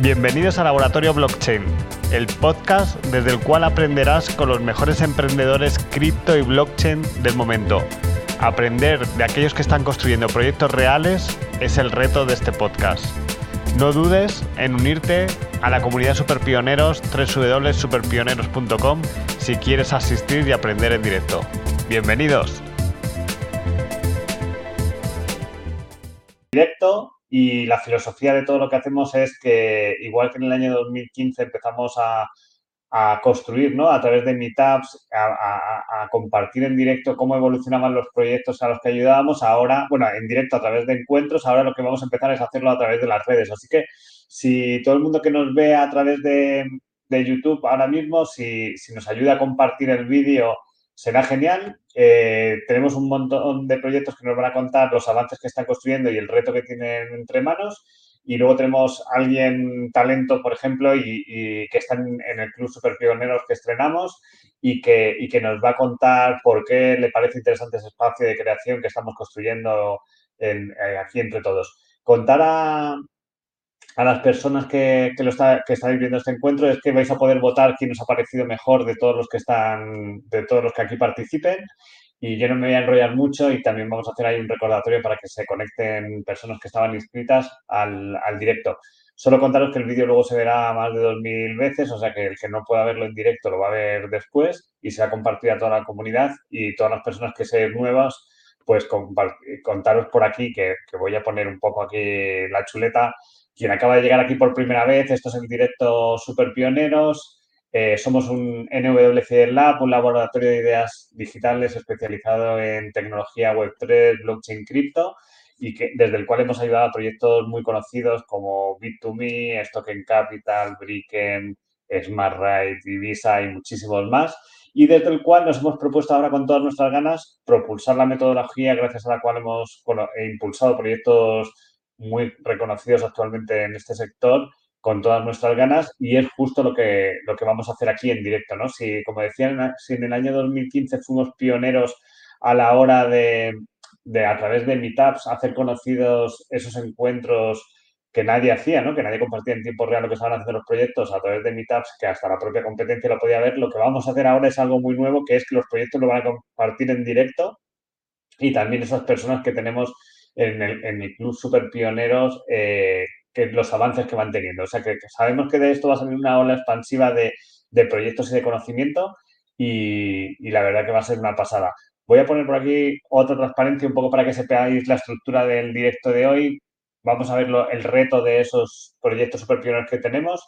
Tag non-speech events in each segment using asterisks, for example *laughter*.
Bienvenidos a Laboratorio Blockchain, el podcast desde el cual aprenderás con los mejores emprendedores cripto y blockchain del momento. Aprender de aquellos que están construyendo proyectos reales es el reto de este podcast. No dudes en unirte a la comunidad Superpioneros www.superpioneros.com si quieres asistir y aprender en directo. Bienvenidos. Directo y la filosofía de todo lo que hacemos es que, igual que en el año 2015 empezamos a, construir, ¿no? A través de meetups, a, compartir en directo cómo evolucionaban los proyectos a los que ayudábamos. Ahora, bueno, en directo a través de encuentros, ahora lo que vamos a empezar es hacerlo a través de las redes. Así que si todo el mundo que nos ve a través de, YouTube ahora mismo, si, si nos ayuda a compartir el vídeo será genial. Eh, tenemos un montón de proyectos que nos van a contar los avances que están construyendo y el reto que tienen entre manos. Y luego tenemos alguien talento, por ejemplo, y, que está en, el Club Super Pioneros que estrenamos y que, y que nos va a contar por qué le parece interesante ese espacio de creación que estamos construyendo eh, aquí entre todos. Contar a, a las personas que, que, lo está, que estáis viendo este encuentro es que vais a poder votar quién os ha parecido mejor de todos los que están, de todos los que aquí participen. Y yo no me voy a enrollar mucho y también vamos a hacer ahí un recordatorio para que se conecten personas que estaban inscritas al, al directo. Solo contaros que el vídeo luego se verá más de 2.000 veces, o sea que el que no pueda verlo en directo lo va a ver después y se va a compartir a toda la comunidad y todas las personas que sean nuevas, pues contaros por aquí, que, que voy a poner un poco aquí la chuleta, quien acaba de llegar aquí por primera vez, esto es el directo Super Pioneros. Eh, somos un NWC Lab, un laboratorio de ideas digitales especializado en tecnología Web3, blockchain, cripto y que, desde el cual hemos ayudado a proyectos muy conocidos como Bit2Me, Stocken Capital, Bricken, SmartRide, Visa y muchísimos más. Y desde el cual nos hemos propuesto ahora con todas nuestras ganas propulsar la metodología gracias a la cual hemos impulsado proyectos muy reconocidos actualmente en este sector con todas nuestras ganas y es justo lo que, lo que vamos a hacer aquí en directo, ¿no? Si, como decían, si en el año 2015 fuimos pioneros a la hora de, de, a través de meetups, hacer conocidos esos encuentros que nadie hacía, ¿no? Que nadie compartía en tiempo real lo que estaban haciendo los proyectos a través de meetups, que hasta la propia competencia lo podía ver. Lo que vamos a hacer ahora es algo muy nuevo, que es que los proyectos lo van a compartir en directo y también esas personas que tenemos en el, en el club super pioneros eh, que los avances que van teniendo. O sea, que, sabemos que de esto va a salir una ola expansiva de, de proyectos y de conocimiento y, la verdad que va a ser una pasada. Voy a poner por aquí otra transparencia un poco para que sepáis la estructura del directo de hoy. Vamos a ver el reto de esos proyectos super pioneros que tenemos.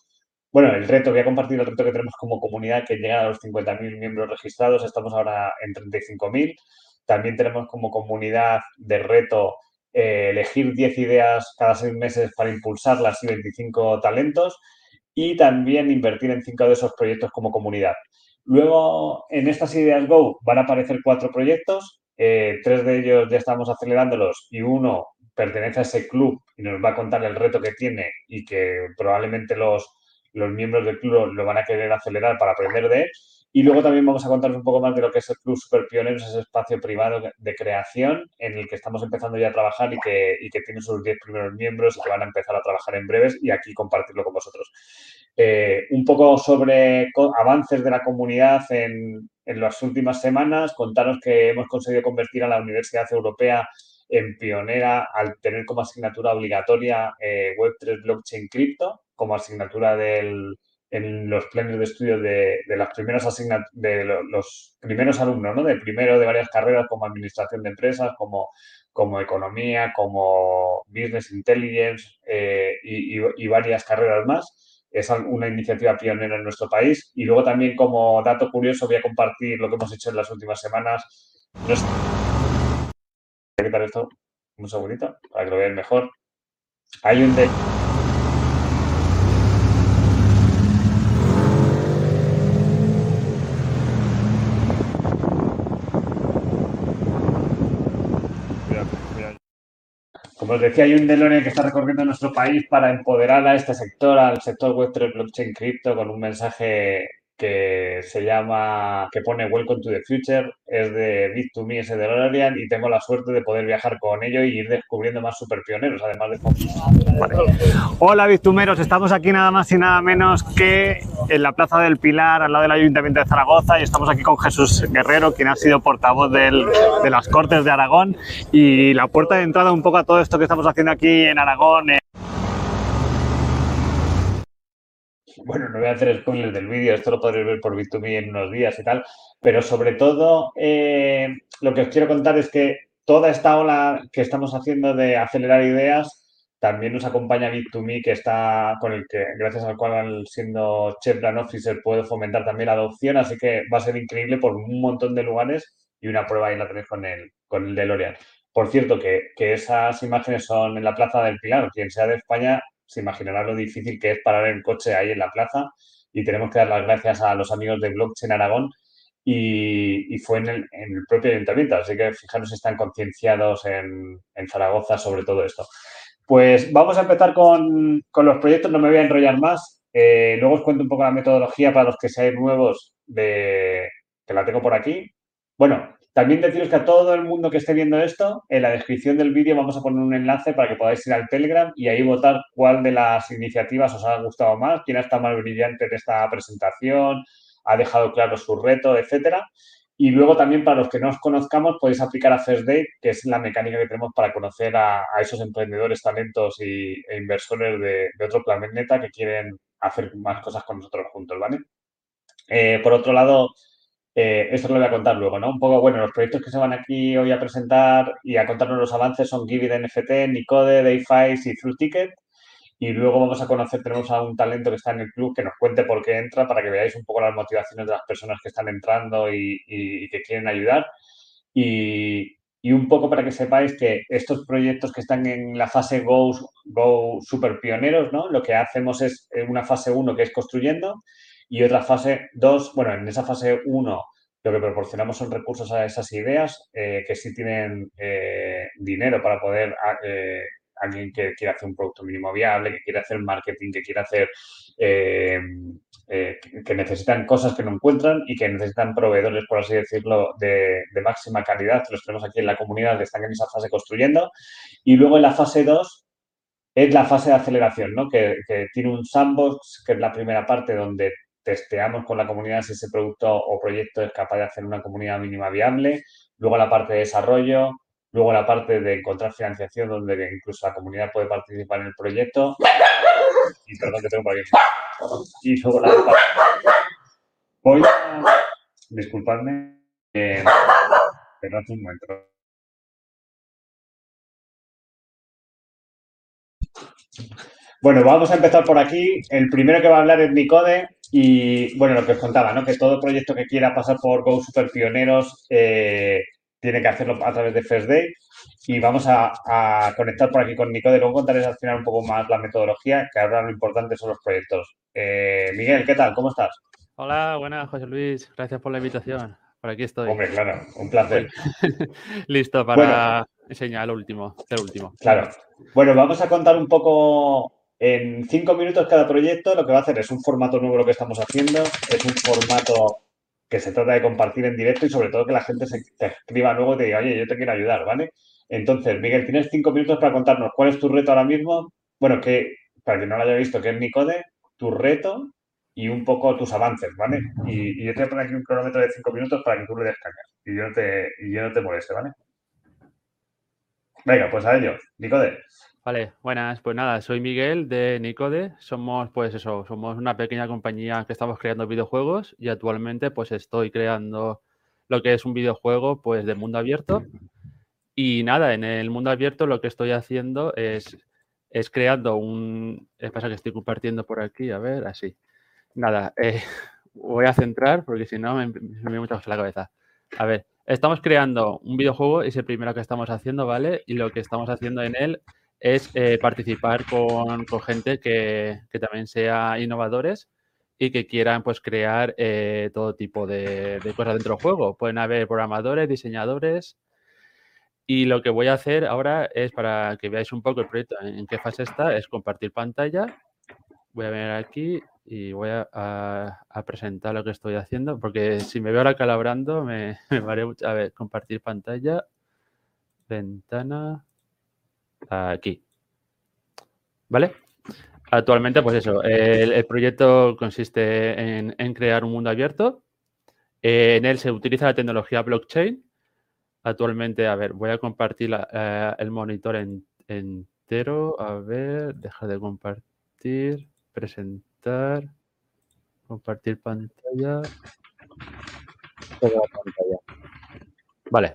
Bueno, el reto, voy a compartir el reto que tenemos como comunidad que llega a los 50.000 miembros registrados. Estamos ahora en 35.000. También tenemos como comunidad de reto eh, elegir 10 ideas cada 6 meses para impulsarlas y 25 talentos y también invertir en 5 de esos proyectos como comunidad. Luego, en estas ideas Go van a aparecer cuatro proyectos, eh, tres de ellos ya estamos acelerándolos y uno pertenece a ese club y nos va a contar el reto que tiene y que probablemente los, los miembros del club lo van a querer acelerar para aprender de él. Y luego también vamos a contaros un poco más de lo que es el Club Super Pioneros, ese espacio privado de creación en el que estamos empezando ya a trabajar y que, y que tiene sus 10 primeros miembros y que van a empezar a trabajar en breves y aquí compartirlo con vosotros. Eh, un poco sobre avances de la comunidad en, en las últimas semanas, contaros que hemos conseguido convertir a la Universidad Europea en pionera al tener como asignatura obligatoria eh, Web3 Blockchain Crypto como asignatura del, en los planes de estudio de, de las primeras de los primeros alumnos, ¿no? De primero de varias carreras como administración de empresas, como, como economía, como business intelligence eh, y, y, varias carreras más. Es una iniciativa pionera en nuestro país. Y luego también como dato curioso voy a compartir lo que hemos hecho en las últimas semanas. A quitar esto un segundito para que lo vean mejor. Hay un... Como os decía, hay un DeLorean que está recorriendo nuestro país para empoderar a este sector, al sector Web3 Blockchain Crypto, con un mensaje que se llama, que pone Welcome to the Future, es de Bit2Me, es de DeLorean y tengo la suerte de poder viajar con ello y ir descubriendo más super pioneros, además de... Hola Bitumeros, estamos aquí nada más y nada menos que en la Plaza del Pilar, al lado del Ayuntamiento de Zaragoza y estamos aquí con Jesús Guerrero, quien ha sido portavoz del, de las Cortes de Aragón y la puerta de entrada un poco a todo esto que estamos haciendo aquí en Aragón. Eh, bueno, no voy a hacer spoilers del vídeo, esto lo podréis ver por Bit2Me en unos días y tal, pero sobre todo eh, lo que os quiero contar es que toda esta ola que estamos haciendo de acelerar ideas también nos acompaña Bit2Me, que está con el que, gracias al cual, siendo Chef Brand Officer, puedo fomentar también la adopción, así que va a ser increíble por un montón de lugares y una prueba ahí la tenéis con el, con el DeLorean. Por cierto, que, que esas imágenes son en la Plaza del Pilar. Quien sea de España se imaginará lo difícil que es parar el coche ahí en la plaza y tenemos que dar las gracias a los amigos de Blockchain Aragón y, fue en el, propio ayuntamiento, así que fijaros están concienciados en, Zaragoza sobre todo esto. Pues vamos a empezar con, los proyectos, no me voy a enrollar más, eh, luego os cuento un poco la metodología para los que seáis nuevos, de, que la tengo por aquí. Bueno, también deciros que a todo el mundo que esté viendo esto, en la descripción del vídeo vamos a poner un enlace para que podáis ir al Telegram y ahí votar cuál de las iniciativas os ha gustado más, quién ha estado más brillante en esta presentación, ha dejado claro su reto, etcétera. Y luego también para los que no os conozcamos podéis aplicar a First Date, que es la mecánica que tenemos para conocer a, esos emprendedores, talentos y, e inversores de, de, otro planeta que quieren hacer más cosas con nosotros juntos, ¿vale? Eh, por otro lado, eh, esto lo voy a contar luego, ¿no? Un poco, bueno, los proyectos que se van aquí hoy a presentar y a contarnos los avances son Give NFT, Nicode, Dayfice y Through Ticket. Y luego vamos a conocer, tenemos a un talento que está en el club que nos cuente por qué entra para que veáis un poco las motivaciones de las personas que están entrando y, que quieren ayudar. Y, un poco para que sepáis que estos proyectos que están en la fase Go, Go super pioneros, ¿no? Lo que hacemos es una fase 1 que es construyendo y otra fase 2, bueno, en esa fase 1 lo que proporcionamos son recursos a esas ideas que sí tienen eh, dinero para poder, eh, alguien que quiere hacer un producto mínimo viable, que quiere hacer marketing, que quiere hacer, eh, que necesitan cosas que no encuentran y que necesitan proveedores, por así decirlo, de, máxima calidad, los tenemos aquí en la comunidad están en esa fase construyendo. Y luego en la fase 2 es la fase de aceleración, ¿no? que tiene un sandbox, que es la primera parte donde testeamos con la comunidad si ese producto o proyecto es capaz de hacer una comunidad mínima viable, luego la parte de desarrollo, luego la parte de encontrar financiación donde incluso la comunidad puede participar en el proyecto y perdón que tengo por aquí y luego la parte voy a disculpadme eh, un momento bueno, vamos a empezar por aquí. El primero que va a hablar es Nicode. Y bueno, lo que os contaba, ¿no? Que todo proyecto que quiera pasar por Go Super Pioneros eh, tiene que hacerlo a través de First Day. Y vamos a, conectar por aquí con Nicode. Luego contarles al final un poco más la metodología, que ahora lo importante son los proyectos. Eh, Miguel, ¿qué tal? ¿Cómo estás? Hola, buenas, José Luis. Gracias por la invitación. Por aquí estoy. Hombre, claro, un placer. *laughs* Listo para enseñar el último, el último. Claro. Bueno, vamos a contar un poco en cinco minutos cada proyecto lo que va a hacer es un formato nuevo lo que estamos haciendo, es un formato que se trata de compartir en directo y sobre todo que la gente se te escriba luego y te diga, oye, yo te quiero ayudar, ¿vale? Entonces, Miguel, tienes cinco minutos para contarnos cuál es tu reto ahora mismo. Bueno, que para que no lo haya visto, que es Nicode, tu reto y un poco tus avances, ¿vale? Y, yo te voy a poner aquí un cronómetro de cinco minutos para que tú le des y yo no te, y yo no te moleste, ¿vale? Venga, pues a ello. Nicode. Vale, buenas. Pues nada, soy Miguel de Nicode. Somos, pues eso, somos una pequeña compañía que estamos creando videojuegos y actualmente pues estoy creando lo que es un videojuego pues de mundo abierto. Y nada, en el mundo abierto lo que estoy haciendo es, es creando un... Es pasa que estoy compartiendo por aquí, a ver, así. Nada, eh, voy a centrar porque si no me, me, me mucha cosa la cabeza. A ver, estamos creando un videojuego, es el primero que estamos haciendo, ¿vale? Y lo que estamos haciendo en él es eh, participar con, gente que, también sea innovadores y que quieran pues crear eh, todo tipo de, cosas dentro del juego. Pueden haber programadores, diseñadores. Y lo que voy a hacer ahora es para que veáis un poco el proyecto en qué fase está, es compartir pantalla. Voy a ver aquí y voy a, presentar lo que estoy haciendo, porque si me veo ahora calabrando me, *laughs* me mucho. A ver, compartir pantalla, ventana, aquí. ¿Vale? Actualmente, pues eso, el, proyecto consiste en, crear un mundo abierto. en él se utiliza la tecnología blockchain. Actualmente, a ver, voy a compartir eh, el monitor entero. A ver, deja de compartir, presentar, compartir pantalla. Vale.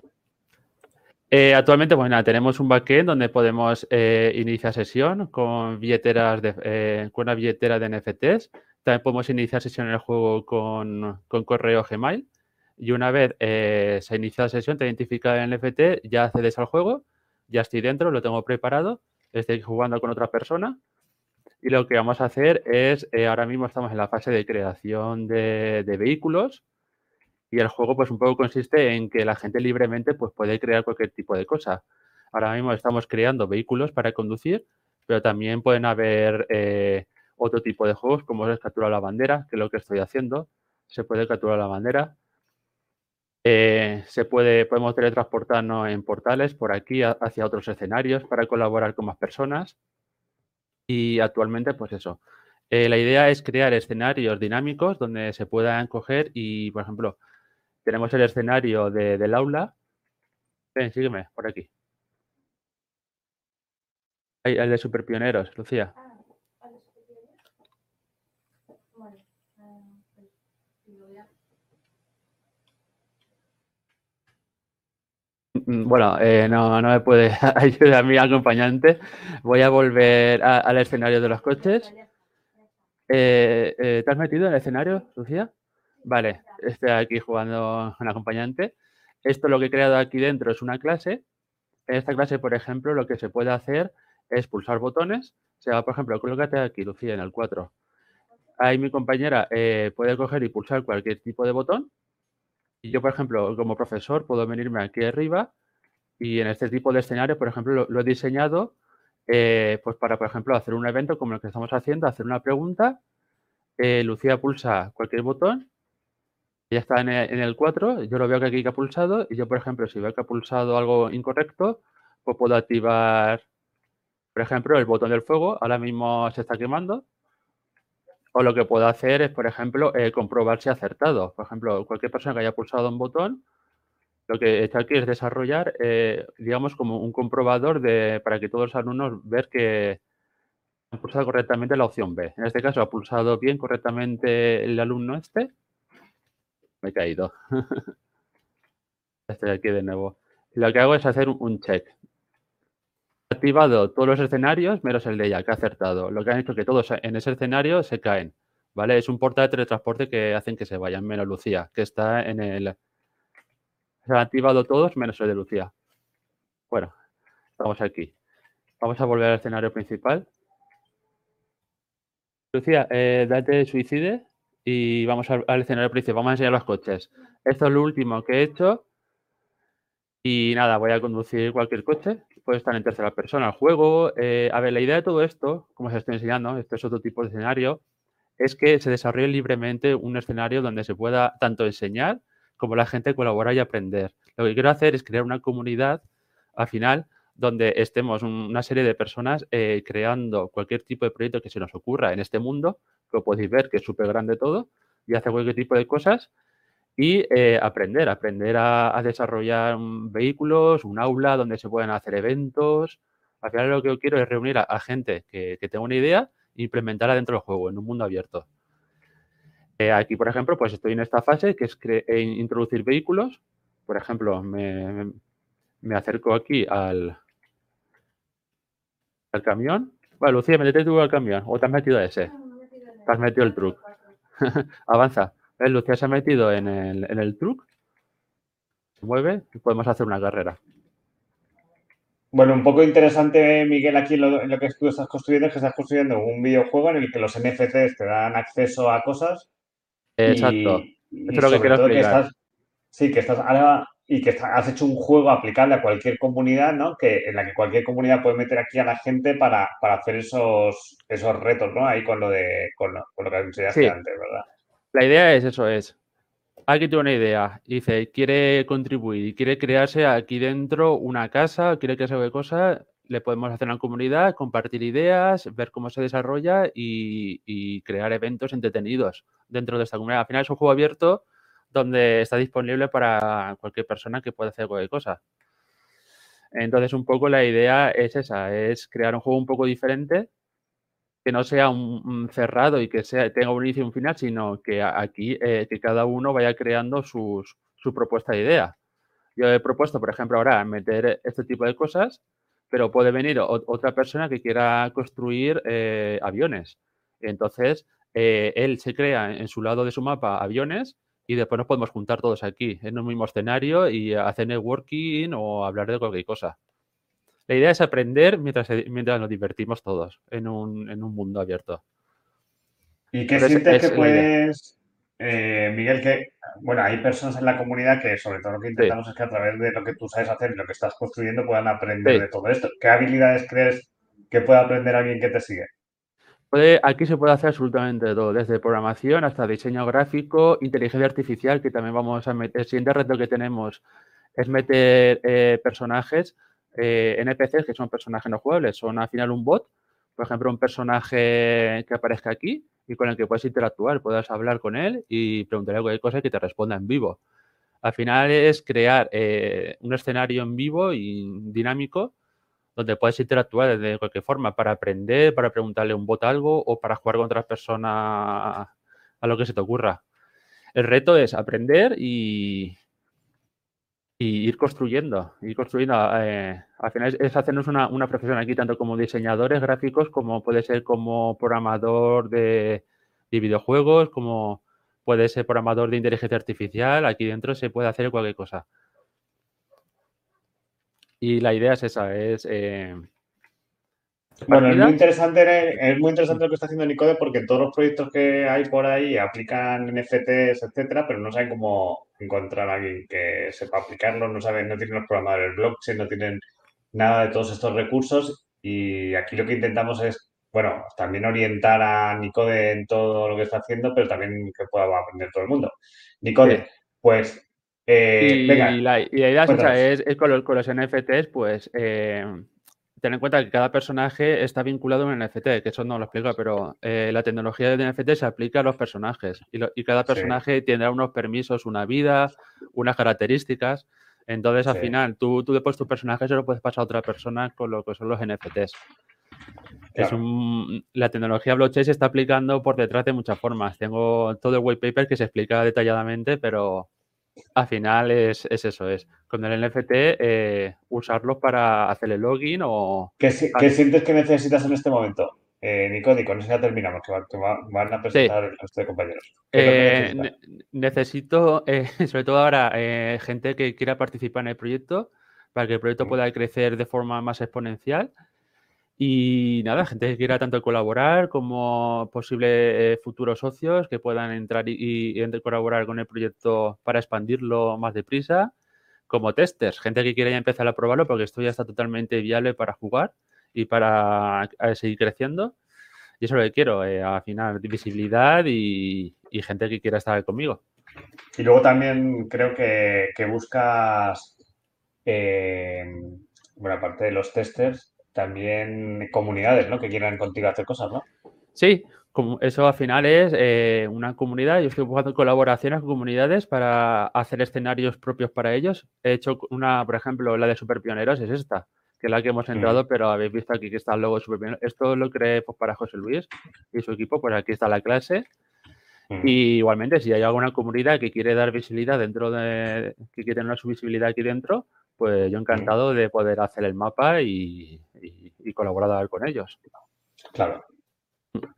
Eh, actualmente, pues nada, tenemos un backend donde podemos eh, iniciar sesión con billeteras de, eh, con una billetera de NFTs. También podemos iniciar sesión en el juego con, correo Gmail. Y una vez se inicia la sesión, te identifica el NFT, ya accedes al juego, ya estoy dentro, lo tengo preparado, estoy jugando con otra persona. Y lo que vamos a hacer es, ahora mismo estamos en la fase de creación de vehículos y el juego, pues un poco consiste en que la gente libremente pues, puede crear cualquier tipo de cosa. Ahora mismo estamos creando vehículos para conducir, pero también pueden haber eh, otro tipo de juegos, como es capturar la bandera, que es lo que estoy haciendo. Se puede capturar la bandera. Eh, se puede, podemos teletransportarnos en portales por aquí hacia otros escenarios para colaborar con más personas. Y actualmente, pues eso. Eh, la idea es crear escenarios dinámicos donde se puedan coger y, por ejemplo, tenemos el escenario del aula. Ven, sígueme, por aquí. el de superpioneros, Lucía. Bueno, eh, no, no me puede *laughs* ayudar mi acompañante. Voy a volver al escenario de los coches. Eh, eh, ¿Te has metido en el escenario, Lucía? Vale, estoy aquí jugando un acompañante. Esto lo que he creado aquí dentro es una clase. En esta clase, por ejemplo, lo que se puede hacer es pulsar botones. O sea, por ejemplo, colócate aquí, Lucía, en el 4. Ahí mi compañera eh, puede coger y pulsar cualquier tipo de botón. Y yo, por ejemplo, como profesor, puedo venirme aquí arriba y en este tipo de escenario, por ejemplo, lo, he diseñado eh, pues para, por ejemplo, hacer un evento como el que estamos haciendo, hacer una pregunta. Eh, Lucía pulsa cualquier botón ya está en el, 4, yo lo veo que aquí que ha pulsado y yo, por ejemplo, si veo que ha pulsado algo incorrecto, pues puedo activar, por ejemplo, el botón del fuego, ahora mismo se está quemando, o lo que puedo hacer es, por ejemplo, eh, comprobar si ha acertado. Por ejemplo, cualquier persona que haya pulsado un botón, lo que está aquí es desarrollar, eh, digamos, como un comprobador de, para que todos los alumnos vean que han pulsado correctamente la opción B. En este caso, ha pulsado bien correctamente el alumno este me he caído. *laughs* Estoy aquí de nuevo. lo que hago es hacer un check. He activado todos los escenarios menos el de ella, que ha acertado. Lo que han hecho que todos en ese escenario se caen. ¿Vale? Es un portal de teletransporte que hacen que se vayan, menos Lucía, que está en el... Se han activado todos menos el de Lucía. Bueno, estamos aquí. Vamos a volver al escenario principal. Lucía, eh, date suicide y vamos al, escenario principal. Vamos a enseñar los coches. Esto es lo último que he hecho. Y nada, voy a conducir cualquier coche. Puede estar en tercera persona el juego. Eh, a ver, la idea de todo esto, como os estoy enseñando, este es otro tipo de escenario, es que se desarrolle libremente un escenario donde se pueda tanto enseñar como la gente colaborar y aprender. Lo que quiero hacer es crear una comunidad al final donde estemos una serie de personas eh, creando cualquier tipo de proyecto que se nos ocurra en este mundo que podéis ver que es súper grande todo y hace cualquier tipo de cosas y eh, aprender, aprender a, desarrollar vehículos, un aula donde se puedan hacer eventos. Al final lo que yo quiero es reunir a, gente que, tenga una idea e implementarla dentro del juego, en un mundo abierto. Eh, aquí, por ejemplo, pues estoy en esta fase que es introducir vehículos. Por ejemplo, me acerco aquí al, al camión. Bueno, Lucía, metete tú al camión o te has metido a ese. Te has metido el truck. *laughs* Avanza. ¿Ves? Lucía se ha metido en el, en el truck. Se mueve y podemos hacer una carrera. Bueno, un poco interesante, Miguel, aquí lo, lo que tú estás construyendo es que estás construyendo un videojuego en el que los NFTs te dan acceso a cosas. Exacto. Eso es lo que quiero explicar. sí, que estás ahora y que has hecho un juego aplicable a cualquier comunidad, ¿no? Que, en la que cualquier comunidad puede meter aquí a la gente para, hacer esos, esos retos, ¿no? Ahí con lo, de, con lo, que enseñaste antes, ¿verdad? La idea es eso, es, alguien tiene una idea, dice, quiere contribuir quiere crearse aquí dentro una casa, quiere crearse de cosa, le podemos hacer una comunidad, compartir ideas, ver cómo se desarrolla y, y crear eventos entretenidos dentro de esta comunidad. Al final es un juego abierto donde está disponible para cualquier persona que pueda hacer cualquier cosa. Entonces, un poco la idea es esa, es crear un juego un poco diferente, que no sea un, cerrado y que sea, tenga un inicio y un final, sino que aquí eh, que cada uno vaya creando sus, su propuesta de idea. Yo he propuesto, por ejemplo, ahora meter este tipo de cosas, pero puede venir otra persona que quiera construir eh, aviones. Entonces, eh, él se crea en su lado de su mapa aviones y después nos podemos juntar todos aquí en un mismo escenario y hacer networking o hablar de cualquier cosa. La idea es aprender mientras, mientras nos divertimos todos en un, en un mundo abierto. ¿Y qué sientes que puedes, eh, Miguel, que, bueno, hay personas en la comunidad que sobre todo lo que intentamos es que a través de lo que tú sabes hacer y lo que estás construyendo puedan aprender de todo esto? ¿Qué habilidades crees que puede aprender alguien que te sigue? Aquí se puede hacer absolutamente todo, desde programación hasta diseño gráfico, inteligencia artificial, que también vamos a meter. El siguiente reto que tenemos es meter eh, personajes, eh, NPCs, que son personajes no jugables, son al final un bot, por ejemplo, un personaje que aparezca aquí y con el que puedes interactuar, puedas hablar con él y preguntarle cualquier cosa y que te responda en vivo. Al final es crear eh, un escenario en vivo y dinámico donde puedes interactuar de cualquier forma para aprender, para preguntarle un bot algo o para jugar con otras personas a lo que se te ocurra. El reto es aprender y, ir construyendo, ir construyendo. Eh, al final es, hacernos una, profesión aquí, tanto como diseñadores gráficos, como puede ser como programador de, de videojuegos, como puede ser programador de inteligencia artificial. Aquí dentro se puede hacer cualquier cosa. Y la idea es esa, es... Eh, bueno, es muy, interesante, es muy interesante lo que está haciendo Nicode porque todos los proyectos que hay por ahí aplican NFTs, etcétera, pero no saben cómo encontrar a alguien que sepa aplicarlo, no saben, no tienen los programadores blockchain, no tienen nada de todos estos recursos y aquí lo que intentamos es, bueno, también orientar a Nicode en todo lo que está haciendo, pero también que pueda aprender todo el mundo. Nicode, pues eh, y, la, idea es, con, los, NFTs, pues eh, tener en cuenta que cada personaje está vinculado a un NFT, que eso no lo explico, pero eh, la tecnología de NFT se aplica a los personajes y, cada personaje tendrá unos permisos, una vida, unas características. Entonces, al final, tú, tú después tu personaje se lo puedes pasar a otra persona con lo que son los NFTs. Es la tecnología blockchain se está aplicando por detrás de muchas formas. Tengo todo el white paper que se explica detalladamente, pero al final es, eso, es con el NFT eh, usarlo para hacer el login o... ¿Qué, sientes que necesitas en este momento? Eh, Nico, con eso ya terminamos, que, van a presentar el resto de compañeros. Eh, necesito, eh, *laughs* sobre todo ahora, gente que quiera participar en el proyecto para que el proyecto mm. pueda crecer de forma más exponencial y nada, gente que quiera tanto colaborar como posibles eh, futuros socios que puedan entrar y, colaborar con el proyecto para expandirlo más deprisa, como testers, gente que quiera ya empezar a probarlo porque esto ya está totalmente viable para jugar y para seguir creciendo. Y eso es lo que quiero, eh, al final, visibilidad y, gente que quiera estar conmigo. Y luego también creo que, buscas, eh, bueno, aparte de los testers, también comunidades, ¿no? Que quieran contigo hacer cosas, ¿no? Sí, eso al final es eh, una comunidad. Yo estoy buscando colaboraciones con comunidades para hacer escenarios propios para ellos. He hecho una, por ejemplo, la de Super Pioneros es esta, que es la que hemos entrado, mm. pero habéis visto aquí que está el logo de Super Pioneros. Esto lo creé pues, para José Luis y su equipo, pues aquí está la clase. Mm. Y igualmente, si hay alguna comunidad que quiere dar visibilidad dentro de, que quiere tener su visibilidad aquí dentro, pues yo encantado de poder hacer el mapa y, colaborar con ellos. Claro.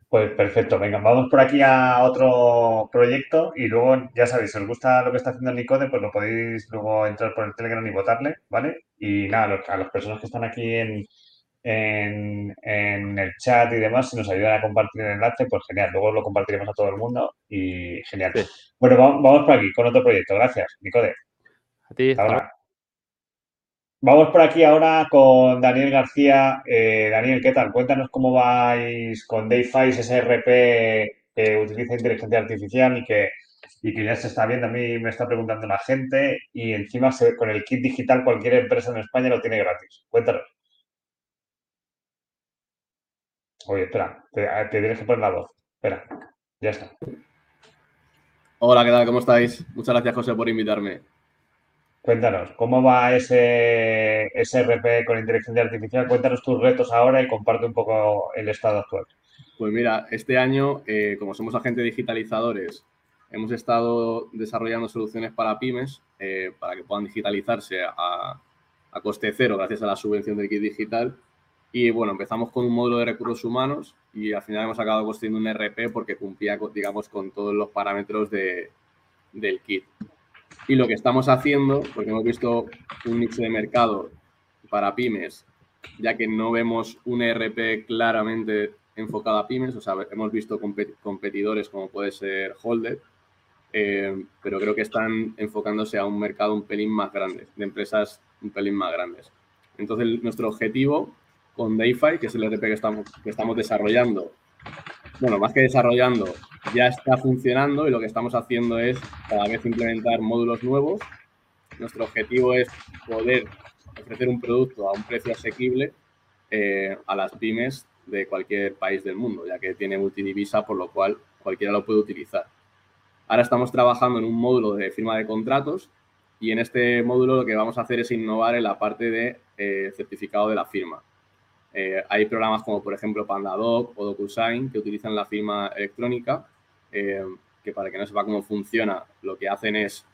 Pues perfecto, venga, vamos por aquí a otro proyecto y luego, ya sabéis, si os gusta lo que está haciendo Nicode, pues lo podéis luego entrar por el Telegram y votarle, ¿vale? Y nada, a las personas que están aquí en, en, el chat y demás, si nos ayudan a compartir el enlace, pues genial, luego lo compartiremos a todo el mundo y genial. Bueno, vamos, vamos por aquí con otro proyecto. Gracias, Nicode. A ti. Vamos por aquí ahora con Daniel García. Eh, Daniel, ¿qué tal? Cuéntanos cómo vais con Dayfice, ese RP que utiliza inteligencia artificial y que, y que ya se está viendo. A mí me está preguntando la gente y encima con el kit digital cualquier empresa en España lo tiene gratis. Cuéntanos. Oye, espera, te, te tienes que poner la voz. Espera, ya está. Hola, ¿qué tal? ¿Cómo estáis? Muchas gracias, José, por invitarme. Cuéntanos, ¿cómo va ese con inteligencia artificial? Cuéntanos tus retos ahora y comparte un poco el estado actual. Pues mira, este año, eh, como somos agentes digitalizadores, hemos estado desarrollando soluciones para pymes eh, para que puedan digitalizarse a, a, coste cero gracias a la subvención del kit digital. Y bueno, empezamos con un módulo de recursos humanos y al final hemos acabado construyendo un RP porque cumplía, digamos, con todos los parámetros de, del kit. Y lo que estamos haciendo, porque hemos visto un nicho de mercado para pymes, ya que no vemos un ERP claramente enfocado a pymes, o sea, hemos visto competidores como puede ser Holder, eh, pero creo que están enfocándose a un mercado un pelín más grande, de empresas un pelín más grandes. Entonces, nuestro objetivo con Dayfi, que es el ERP que estamos, que estamos desarrollando, bueno, más que desarrollando, ya está funcionando y lo que estamos haciendo es cada vez implementar módulos nuevos. Nuestro objetivo es poder ofrecer un producto a un precio asequible eh, a las pymes de cualquier país del mundo, ya que tiene multidivisa, por lo cual cualquiera lo puede utilizar. Ahora estamos trabajando en un módulo de firma de contratos y en este módulo lo que vamos a hacer es innovar en la parte de eh, certificado de la firma. Eh, hay programas como, por ejemplo, PandaDoc o DocuSign que utilizan la firma electrónica, eh, que para que no sepa cómo funciona, lo que hacen es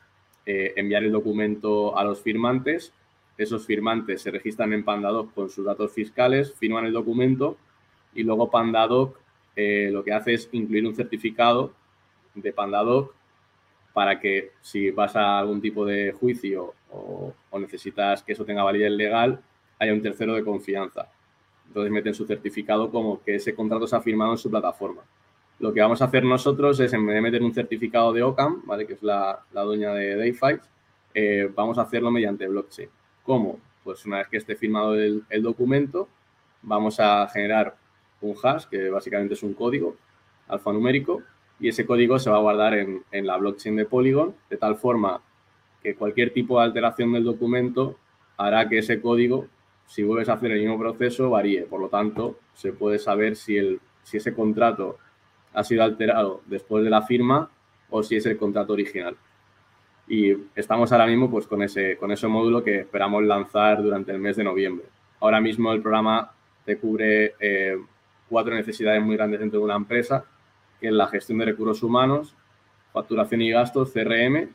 eh, enviar el documento a los firmantes. Esos firmantes se registran en PandaDoc con sus datos fiscales, firman el documento y luego PandaDoc lo que hace es incluir un certificado de PandaDoc para que si pasa algún tipo de juicio o necesitas que eso tenga validez legal, haya un tercero de confianza. Entonces meten su certificado como que ese contrato se ha firmado en su plataforma. Lo que vamos a hacer nosotros es, en vez de meter un certificado de OCAM, ¿vale? que es la, la dueña de Dayfight, eh, vamos a hacerlo mediante blockchain. ¿Cómo? Pues una vez que esté firmado el, el, documento, vamos a generar un hash, que básicamente es un código alfanumérico, y ese código se va a guardar en, en la blockchain de Polygon, de tal forma que cualquier tipo de alteración del documento hará que ese código si vuelves a hacer el mismo proceso, varíe. Por lo tanto, se puede saber si, el, si ese contrato ha sido alterado después de la firma o si es el contrato original. Y estamos ahora mismo pues, con, ese, con ese módulo que esperamos lanzar durante el mes de noviembre. Ahora mismo el programa te cubre eh, cuatro necesidades muy grandes dentro de una empresa, que es la gestión de recursos humanos, facturación y gastos, CRM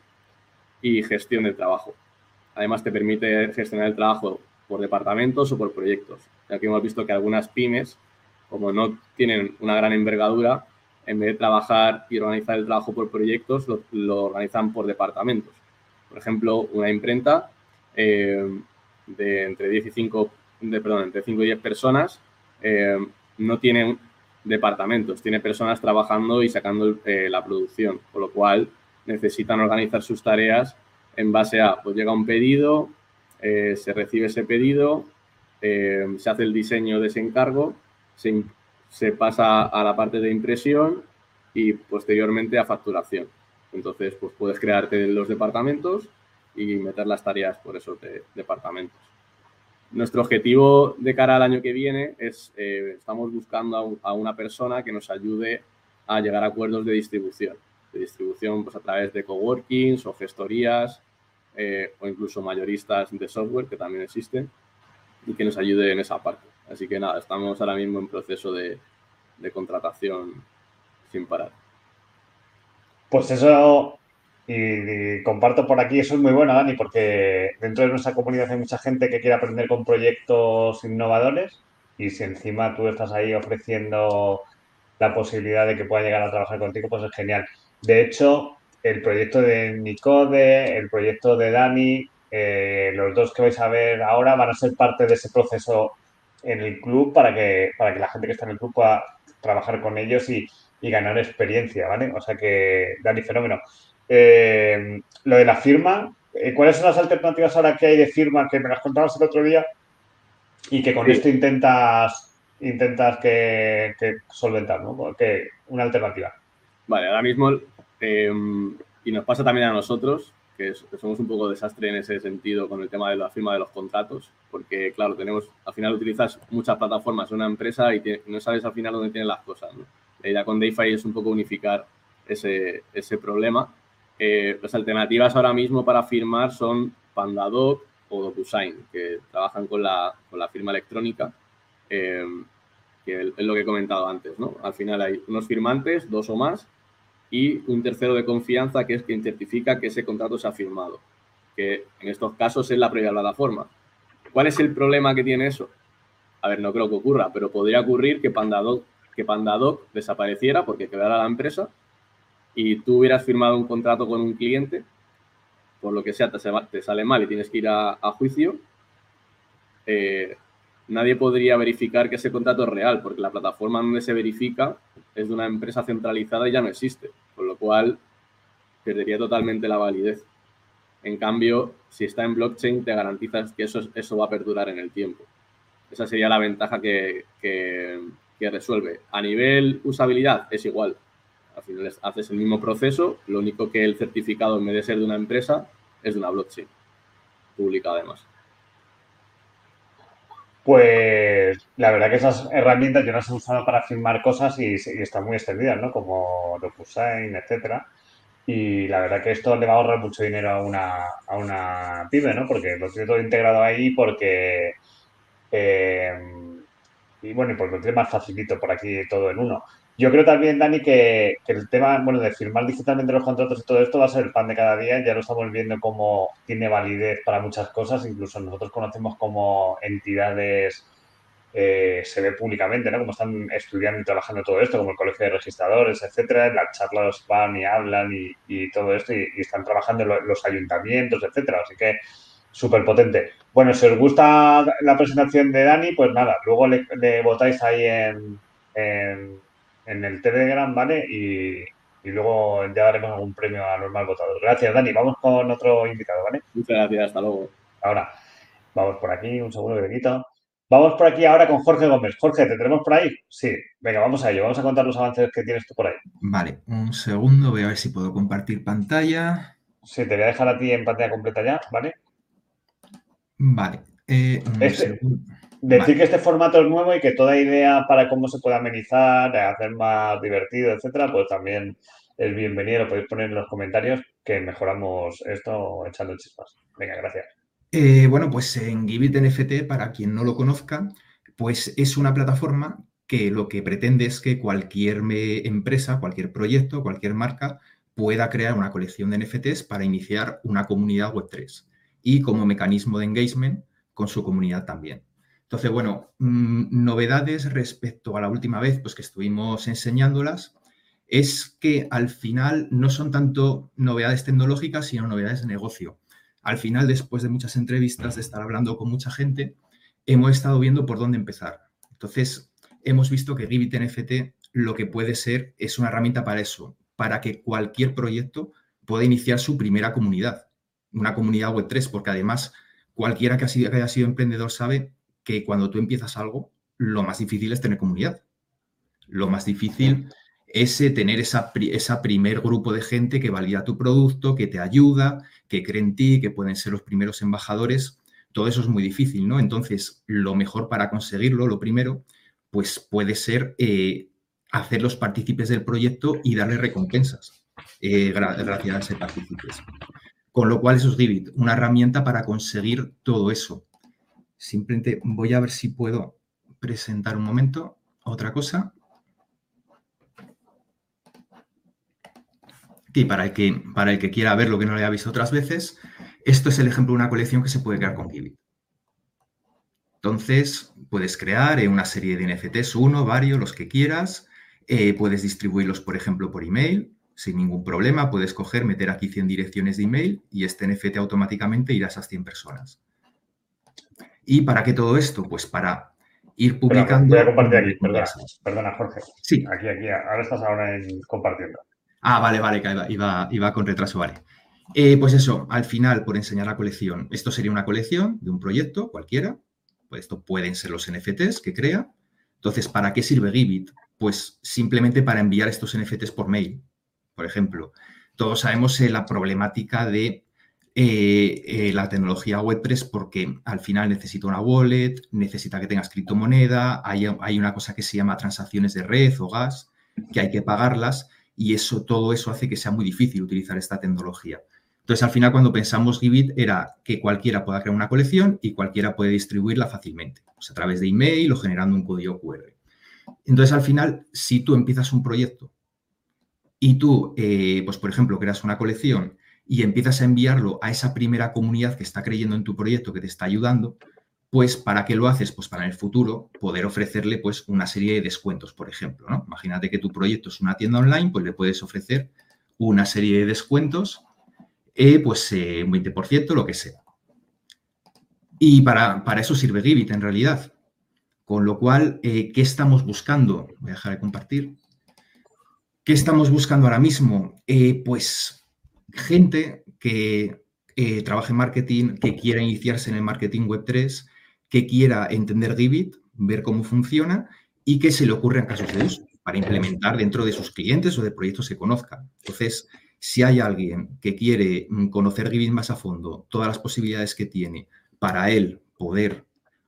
y gestión del trabajo. Además, te permite gestionar el trabajo por departamentos o por proyectos, ya que hemos visto que algunas pymes, como no tienen una gran envergadura, en vez de trabajar y organizar el trabajo por proyectos, lo, organizan por departamentos. Por ejemplo, una imprenta eh, de entre 10 y 5, de, perdón, entre 5 y 10 personas eh, no tiene departamentos, tiene personas trabajando y sacando eh, la producción, con lo cual necesitan organizar sus tareas en base a, pues llega un pedido, eh, se recibe ese pedido, eh, se hace el diseño de ese encargo, se, pasa a la parte de impresión y posteriormente a facturación. Entonces, pues puedes crearte los departamentos y meter las tareas por esos departamentos. Nuestro objetivo de cara al año que viene es, eh, estamos buscando a, una persona que nos ayude a llegar a acuerdos de distribución. De distribución pues, a través de coworkings o gestorías eh, o incluso mayoristas de software que también existen y que nos ayude en esa parte. Así que nada, estamos ahora mismo en proceso de, contratación sin parar. Pues eso, y, comparto por aquí, eso es muy bueno, Dani, porque dentro de nuestra comunidad hay mucha gente que quiere aprender con proyectos innovadores y si encima tú estás ahí ofreciendo la posibilidad de que pueda llegar a trabajar contigo, pues es genial. De hecho, el proyecto de Nicode, el proyecto de Dani, eh, los dos que vais a ver ahora van a ser parte de ese proceso en el club para que, para que la gente que está en el club pueda trabajar con ellos y, ganar experiencia, ¿vale? O sea que, Dani, fenómeno. Eh, lo de la firma, eh, ¿cuáles son las alternativas ahora que hay de firma que me las contabas el otro día y que con esto intentas, intentas que, solventar, ¿no? Porque una alternativa. Vale, ahora mismo, em, y nos pasa también a nosotros, que, somos un poco desastre en ese sentido con el tema de la firma de los contratos, porque claro, tenemos, al final utilizas muchas plataformas en una empresa y no sabes al final dónde tienen las cosas. La idea con DeFi es un poco unificar ese, ese problema. Eh, las alternativas ahora mismo para firmar son Pandadoc o DocuSign, que trabajan con la, con la firma electrónica, eh, que es lo que he comentado antes. ¿no? Al final hay unos firmantes, dos o más, y un tercero de confianza que es quien certifica que ese contrato se ha firmado, que en estos casos es la propia plataforma. ¿Cuál es el problema que tiene eso? A ver, no creo que ocurra, pero podría ocurrir que Pandadoc, que Pandadoc desapareciera porque quedara la empresa y tú hubieras firmado un contrato con un cliente, por lo que sea te, sale mal y tienes que ir a, juicio, eh, nadie podría verificar que ese contrato es real, porque la plataforma donde se verifica es de una empresa centralizada y ya no existe, con lo cual perdería totalmente la validez. En cambio, si está en blockchain, te garantizas que eso, eso va a perdurar en el tiempo. Esa sería la ventaja que, resuelve. A nivel usabilidad, es igual. Al final haces el mismo proceso, lo único que el certificado, en vez de ser de una empresa, es de una blockchain, pública además. Pues la verdad que esas herramientas yo las he usado para firmar cosas y, están muy extendidas, ¿no? Como DocuSign, etcétera. Y la verdad que esto le va a ahorrar mucho dinero a una, a una pyme, ¿no? Porque lo tiene todo integrado ahí porque... Eh, y bueno, pues lo tiene más facilito por aquí todo en uno. Yo creo también, Dani, que, el tema bueno, de firmar digitalmente los contratos y todo esto va a ser el pan de cada día. Ya lo estamos viendo como tiene validez para muchas cosas. Incluso nosotros conocemos como entidades, eh, se ve públicamente, ¿no? Como están estudiando y trabajando todo esto, como el Colegio de Registradores, etcétera. En las charlas van y hablan y, todo esto y, están trabajando los ayuntamientos, etcétera. Así que súper potente. Bueno, si os gusta la presentación de Dani, pues nada, luego le, votáis ahí en el Telegram, ¿vale? Y, luego ya daremos algún premio a normal votado. Gracias, Dani. Vamos con otro invitado, ¿vale? Muchas gracias, hasta luego. Ahora, vamos por aquí, un segundo que quito. Vamos por aquí ahora con Jorge Gómez. Jorge, ¿te tenemos por ahí? Sí, venga, vamos a ello. Vamos a contar los avances que tienes tú por ahí. Vale, un segundo, voy a ver si puedo compartir pantalla. Sí, te voy a dejar a ti en pantalla completa ya, ¿vale? Vale. Eh, un este, Decir que este formato es nuevo y que toda idea para cómo se puede amenizar, hacer más divertido, etcétera, pues también es bienvenido. Lo podéis poner en los comentarios que mejoramos esto echando chispas. Venga, gracias. Eh, bueno, pues en Givit NFT, para quien no lo conozca, pues es una plataforma que lo que pretende es que cualquier empresa, cualquier proyecto, cualquier marca pueda crear una colección de NFTs para iniciar una comunidad Web3 y como mecanismo de engagement con su comunidad también. Entonces, bueno, mm, novedades respecto a la última vez pues, que estuvimos enseñándolas es que al final no son tanto novedades tecnológicas, sino novedades de negocio. Al final, después de muchas entrevistas, de estar hablando con mucha gente, hemos estado viendo por dónde empezar. Entonces, hemos visto que Givit NFT lo que puede ser es una herramienta para eso, para que cualquier proyecto pueda iniciar su primera comunidad, una comunidad Web3, porque además cualquiera que, haya sido emprendedor sabe que cuando tú empiezas algo, lo más difícil es tener comunidad. Lo más difícil es eh, tener esa, esa primer grupo de gente que valida tu producto, que te ayuda, que cree en ti, que pueden ser los primeros embajadores. Todo eso es muy difícil, ¿no? Entonces, lo mejor para conseguirlo, lo primero, pues puede ser eh, hacerlos partícipes del proyecto y darles recompensas eh, gracias a ese partícipes. Con lo cual, eso es Givit, una herramienta para conseguir todo eso. Simplemente voy a ver si puedo presentar un momento otra cosa. Y para el, que, para el que quiera ver lo que no le haya visto otras veces, esto es el ejemplo de una colección que se puede crear con Givit. Entonces, puedes crear eh, una serie de NFTs, uno, varios, los que quieras. Eh, puedes distribuirlos, por ejemplo, por email, sin ningún problema. Puedes coger, meter aquí 100 direcciones de email y este NFT automáticamente irá a esas 100 personas. ¿Y para qué todo esto? Pues para ir publicando. voy a compartir aquí, perdona, Jorge. Sí. Aquí, aquí, ahora estás ahora en compartiendo. Ah, vale, vale, iba, iba, con retraso, vale. Eh, pues eso, al final, por enseñar la colección, esto sería una colección de un proyecto cualquiera, pues esto pueden ser los NFTs que crea. Entonces, ¿para qué sirve Givit? Pues simplemente para enviar estos NFTs por mail, por ejemplo. Todos sabemos eh, la problemática de eh, la tecnología WordPress porque al final necesita una wallet, necesita que tengas criptomoneda, hay, hay una cosa que se llama transacciones de red o gas, que hay que pagarlas y eso, todo eso hace que sea muy difícil utilizar esta tecnología. Entonces, al final, cuando pensamos Givit, era que cualquiera pueda crear una colección y cualquiera puede distribuirla fácilmente, pues a través de email o generando un código QR. Entonces, al final, si tú empiezas un proyecto y tú, eh, pues por ejemplo, creas una colección y empiezas a enviarlo a esa primera comunidad que está creyendo en tu proyecto, que te está ayudando, pues ¿para qué lo haces? Pues para en el futuro poder ofrecerle pues una serie de descuentos, por ejemplo. Imagínate que tu proyecto es una tienda online, pues le puedes ofrecer una serie de descuentos eh, pues eh, un 20%, lo que sea. Y para, eso sirve Givit en realidad. Con lo cual, eh, ¿qué estamos buscando? Voy a dejar de compartir. ¿Qué estamos buscando ahora mismo? pues gente que trabaje en marketing, que quiera iniciarse en el marketing web 3, que quiera entender Givit, ver cómo funciona y que se le ocurran casos de uso para implementar dentro de sus clientes o de proyectos que conozca. Entonces, si hay alguien que quiere mm, conocer Givit más a fondo, todas las posibilidades que tiene para él poder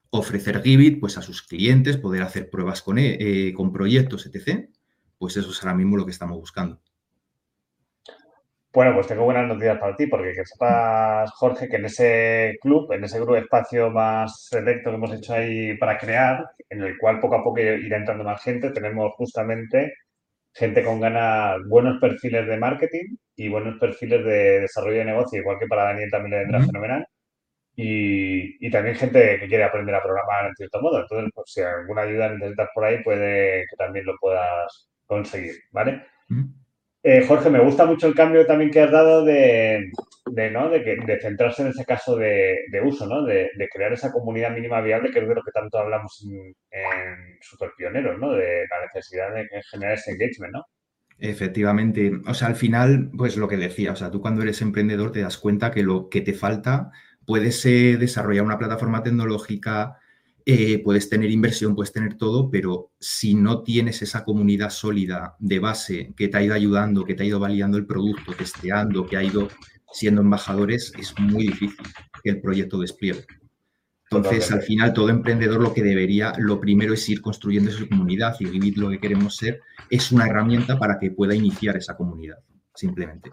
ofrecer Givit pues, a sus clientes, poder hacer pruebas con, e, eh, con proyectos, etc., pues eso es ahora mismo lo que estamos buscando. Bueno, pues tengo buenas noticias para ti, porque que sepas, Jorge, que en ese club, en ese grupo de espacio más selecto que hemos hecho ahí para crear, en el cual poco a poco irá entrando más gente, tenemos justamente gente con ganas, buenos perfiles de marketing y buenos perfiles de desarrollo de negocio, igual que para Daniel también le vendrá fenomenal. Y, también gente que quiere aprender a programar en cierto modo. Entonces, pues, si alguna ayuda necesitas por ahí, puede que también lo puedas conseguir, ¿vale? Eh, Jorge, me gusta mucho el cambio también que has dado de, ¿no? de, centrarse en ese caso de, uso, ¿no? De, crear esa comunidad mínima viable, que es de lo que tanto hablamos en, en Super Pioneros, ¿no? de la necesidad de generar ese engagement, ¿no? Efectivamente, o sea, al final, pues lo que decía, o sea, tú cuando eres emprendedor te das cuenta que lo que te falta puede ser desarrollar una plataforma tecnológica, eh, puedes tener inversión, puedes tener todo, pero si no tienes esa comunidad sólida de base que te ha ido ayudando, que te ha ido validando el producto, testeando, que ha ido siendo embajadores, es muy difícil que el proyecto despliegue. Entonces, al final, todo emprendedor lo que debería, lo primero es ir construyendo esa comunidad y vivir lo que queremos ser, es una herramienta para que pueda iniciar esa comunidad, simplemente.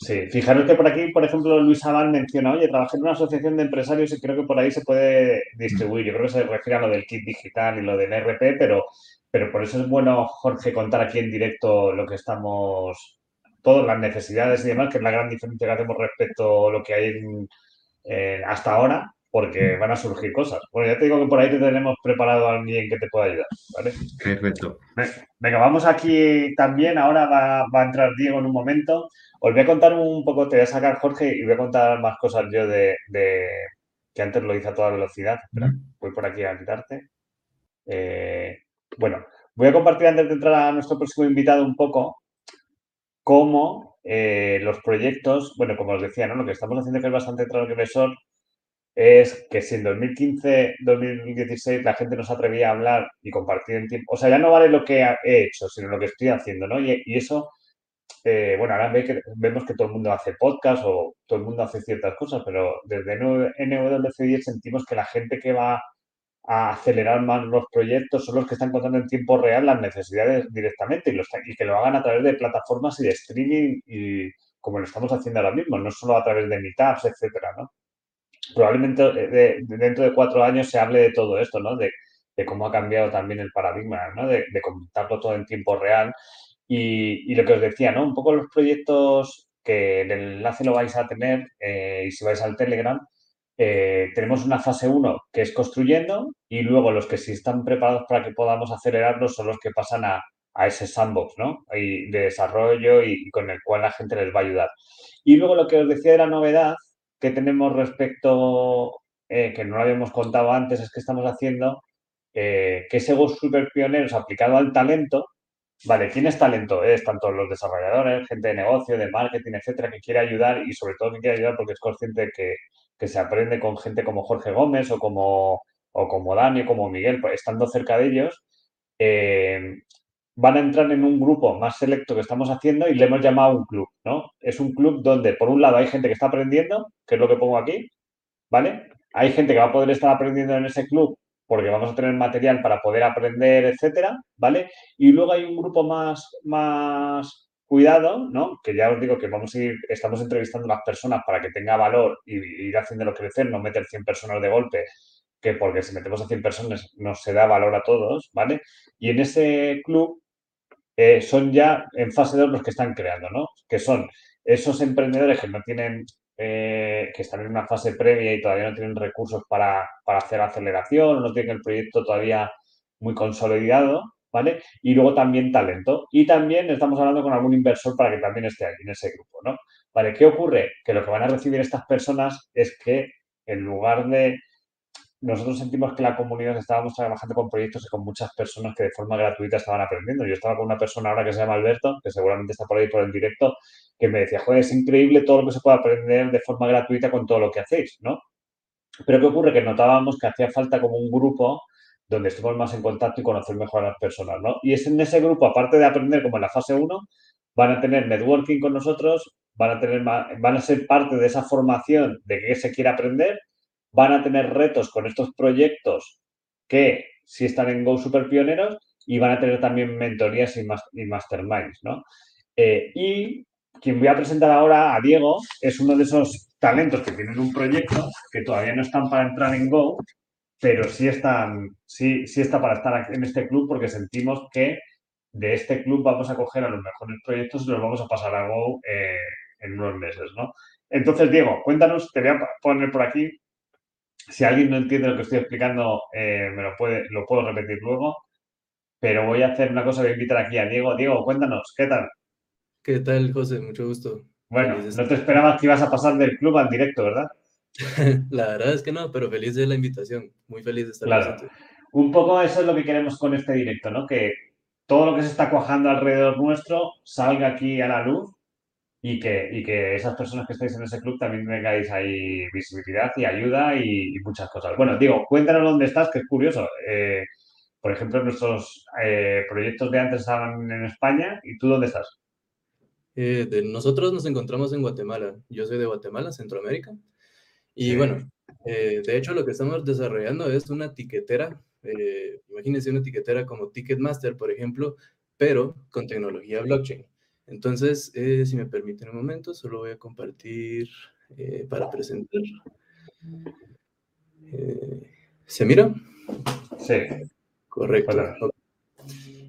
Sí, fijaros que por aquí, por ejemplo, Luis Abán menciona, oye, trabajé en una asociación de empresarios y creo que por ahí se puede distribuir. Yo creo que se refiere a lo del kit digital y lo del RP, pero, pero por eso es bueno, Jorge, contar aquí en directo lo que estamos, todas las necesidades y demás, que es la gran diferencia que hacemos respecto a lo que hay hasta ahora, porque van a surgir cosas. Bueno, ya te digo que por ahí te tenemos preparado a alguien que te pueda ayudar, ¿vale? Perfecto. Venga, vamos aquí también, ahora va, va a entrar Diego en un momento. Os voy a contar un poco, te voy a sacar Jorge y voy a contar más cosas yo de, que antes lo hice a toda velocidad. Espera, voy por aquí a quitarte. Eh, bueno, voy a compartir antes de entrar a nuestro próximo invitado un poco cómo eh, los proyectos, bueno, como os decía, ¿no? lo que estamos haciendo que es bastante transgresor es que si en 2015, 2016 la gente nos atrevía a hablar y compartir en tiempo, o sea, ya no vale lo que he hecho, sino lo que estoy haciendo, ¿no? y eso eh, bueno, ahora vemos que todo el mundo hace podcast o todo el mundo hace ciertas cosas, pero desde NWC10 sentimos que la gente que va a acelerar más los proyectos son los que están contando en tiempo real las necesidades directamente y, los, y que lo hagan a través de plataformas y de streaming y como lo estamos haciendo ahora mismo, no solo a través de meetups, etcétera, ¿no? Probablemente eh, dentro de cuatro años se hable de todo esto, ¿no? De, cómo ha cambiado también el paradigma, ¿no? De, de contarlo todo en tiempo real y, lo que os decía, ¿no? Un poco los proyectos que el enlace lo vais a tener eh, y si vais al Telegram, eh, tenemos una fase 1 que es construyendo y luego los que sí están preparados para que podamos acelerarlos son los que pasan a, ese sandbox, ¿no? Y de desarrollo y, con el cual la gente les va a ayudar. Y luego lo que os decía de la novedad que tenemos respecto, eh, que no lo habíamos contado antes, es que estamos haciendo que ese Go Super Pioneros aplicado al talento Vale, ¿quién es talento? Es tanto los desarrolladores, gente de negocio, de marketing, etcétera, que quiere ayudar y sobre todo que quiere ayudar porque es consciente de que, se aprende con gente como Jorge Gómez o como, o como Dani o como Miguel, pues estando cerca de ellos, eh, van a entrar en un grupo más selecto que estamos haciendo y le hemos llamado un club, ¿no? Es un club donde, por un lado, hay gente que está aprendiendo, que es lo que pongo aquí, ¿vale? Hay gente que va a poder estar aprendiendo en ese club porque vamos a tener material para poder aprender, etcétera, ¿vale? Y luego hay un grupo más, más cuidado, ¿no? Que ya os digo que vamos a ir, estamos entrevistando a las personas para que tenga valor y, ir haciéndolo crecer, no meter 100 personas de golpe, que porque si metemos a 100 personas no se da valor a todos, ¿vale? Y en ese club eh, son ya en fase 2 los que están creando, ¿no? Que son esos emprendedores que no tienen eh, que están en una fase previa y todavía no tienen recursos para, hacer aceleración, no tienen el proyecto todavía muy consolidado, ¿vale? Y luego también talento. Y también estamos hablando con algún inversor para que también esté aquí en ese grupo, ¿no? ¿Vale? ¿Qué ocurre? Que lo que van a recibir estas personas es que en lugar de nosotros sentimos que la comunidad estábamos trabajando con proyectos y con muchas personas que de forma gratuita estaban aprendiendo. Yo estaba con una persona ahora que se llama Alberto, que seguramente está por ahí por el directo, que me decía, joder, es increíble todo lo que se puede aprender de forma gratuita con todo lo que hacéis, ¿no? Pero ¿qué ocurre? Que notábamos que hacía falta como un grupo donde estemos más en contacto y conocer mejor a las personas, ¿no? Y es en ese grupo, aparte de aprender como en la fase 1, van a tener networking con nosotros, van a, tener, van a ser parte de esa formación de qué se quiere aprender van a tener retos con estos proyectos que sí están en Go Super Pioneros y van a tener también mentorías y, masterminds, ¿no? Eh, y quien voy a presentar ahora, a Diego, es uno de esos talentos que tienen un proyecto que todavía no están para entrar en Go, pero sí están, sí, sí está para estar en este club porque sentimos que de este club vamos a coger a los mejores proyectos y los vamos a pasar a Go eh, en unos meses, ¿no? Entonces, Diego, cuéntanos, te voy a poner por aquí si alguien no entiende lo que estoy explicando, eh, me lo, puede, lo puedo repetir luego. Pero voy a hacer una cosa, voy a invitar aquí a Diego. Diego, cuéntanos, ¿qué tal? ¿Qué tal, José? Mucho gusto. Bueno, no te esperabas que ibas a pasar del club al directo, ¿verdad? *laughs* la verdad es que no, pero feliz de la invitación. Muy feliz de estar claro. Un poco eso es lo que queremos con este directo, ¿no? Que todo lo que se está cuajando alrededor nuestro salga aquí a la luz y que, y que esas personas que estáis en ese club también tengáis ahí visibilidad y ayuda y, muchas cosas. Bueno, digo, cuéntanos dónde estás, que es curioso. Eh, por ejemplo, nuestros eh, proyectos de antes estaban en España y tú dónde estás? Eh, de nosotros nos encontramos en Guatemala. Yo soy de Guatemala, Centroamérica. Y bueno, de hecho lo que estamos desarrollando es una tiquetera. imagínense una tiquetera como Ticketmaster, por ejemplo, pero con tecnología blockchain. Entonces, eh, si me permiten un momento, solo voy a compartir eh, para presentar. Eh, ¿Se mira? Sí. Correcto.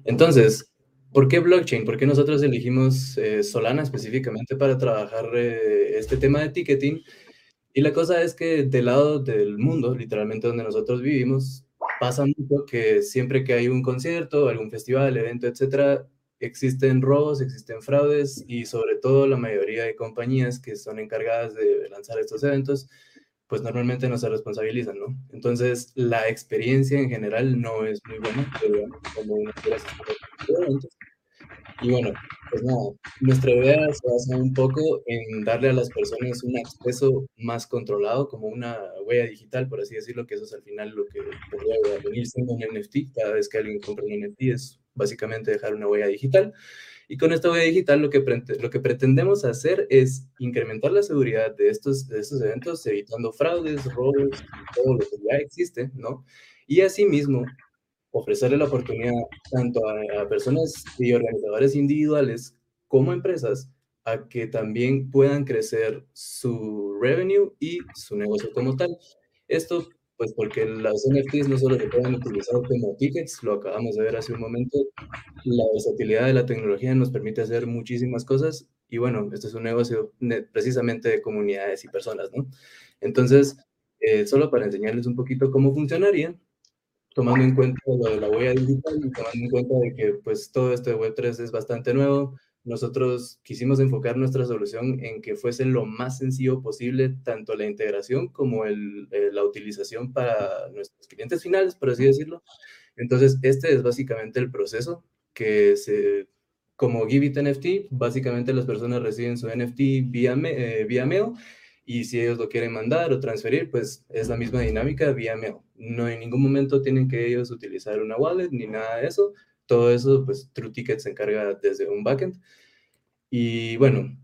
Entonces, ¿por qué blockchain? ¿Por qué nosotros elegimos Solana específicamente para trabajar este tema de ticketing? Y la cosa es que del lado del mundo, literalmente donde nosotros vivimos, pasa mucho que siempre que hay un concierto, algún festival, evento, etcétera, existen robos, existen fraudes y sobre todo la mayoría de compañías que son encargadas de lanzar estos eventos, pues normalmente no se responsabilizan, ¿no? Entonces, la experiencia en general no es muy buena, pero como una y bueno, pues nada, nuestra idea se basa un poco en darle a las personas un acceso más controlado, como una huella digital, por así decirlo, que eso es al final lo que podría venir siendo un NFT. Cada vez que alguien compra un NFT es básicamente dejar una huella digital. Y con esta huella digital lo que, lo que pretendemos hacer es incrementar la seguridad de estos, de estos eventos, evitando fraudes, robos, todo lo que ya existe, ¿no? Y asimismo, ofrecerle la oportunidad tanto a, personas y organizadores individuales como empresas a que también puedan crecer su revenue y su negocio como tal. Esto, pues porque las NFTs no solo se pueden utilizar como tickets, lo acabamos de ver hace un momento, la versatilidad de la tecnología nos permite hacer muchísimas cosas y bueno, esto es un negocio precisamente de comunidades y personas, ¿no? Entonces, eh, solo para enseñarles un poquito cómo funcionaría, tomando en cuenta lo de la huella digital y tomando en cuenta de que pues todo este Web3 es bastante nuevo, nosotros quisimos enfocar nuestra solución en que fuese lo más sencillo posible, tanto la integración como eh, la utilización para nuestros clientes finales, por así decirlo. Entonces, este es básicamente el proceso que se, como Givit NFT, básicamente las personas reciben su NFT vía, eh, vía mail y si ellos lo quieren mandar o transferir, pues es la misma dinámica vía mail. No en ningún momento tienen que ellos utilizar una wallet ni nada de eso. Todo eso, pues TrueTicket se encarga desde un backend. Y bueno,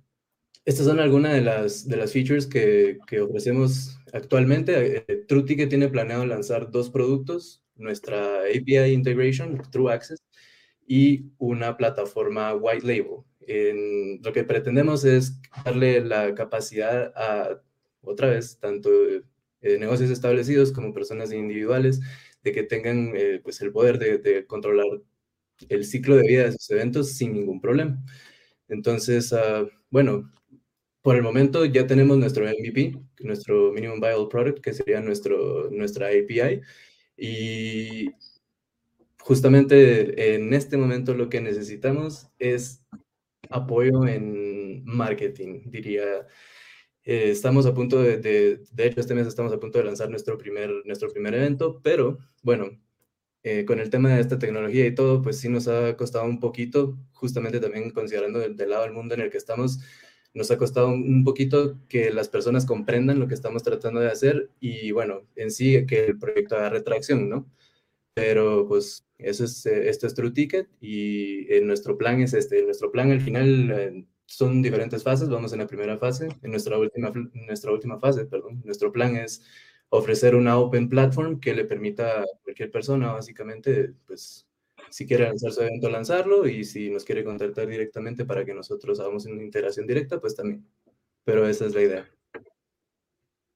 estas son algunas de las, de las features que, que ofrecemos actualmente. Eh, TrueTicket tiene planeado lanzar dos productos, nuestra API Integration, True Access, y una plataforma White Label. En, lo que pretendemos es darle la capacidad a, otra vez, tanto eh, negocios establecidos como personas individuales, de que tengan eh, pues el poder de, de, controlar el ciclo de vida de sus eventos sin ningún problema. Entonces, uh, bueno, por el momento ya tenemos nuestro MVP, nuestro Minimum Viable Product, que sería nuestro, nuestra API. Y justamente en este momento lo que necesitamos es apoyo en marketing, diría. Eh, estamos a punto de, de, de, hecho, este mes estamos a punto de lanzar nuestro primer, nuestro primer evento, pero bueno, eh, con el tema de esta tecnología y todo, pues sí nos ha costado un poquito, justamente también considerando del, del lado del mundo en el que estamos, nos ha costado un poquito que las personas comprendan lo que estamos tratando de hacer y bueno, en sí que el proyecto haga retracción, ¿no? Pero pues eso es, eh, esto es True Ticket y eh, nuestro plan es este, nuestro plan al final eh, son diferentes fases, vamos en la primera fase, en nuestra última, nuestra última fase, perdón, nuestro plan es ofrecer una open platform que le permita a cualquier persona básicamente pues si quiere lanzar su evento, lanzarlo y si nos quiere contactar directamente para que nosotros hagamos una interacción directa, pues también. Pero esa es la idea.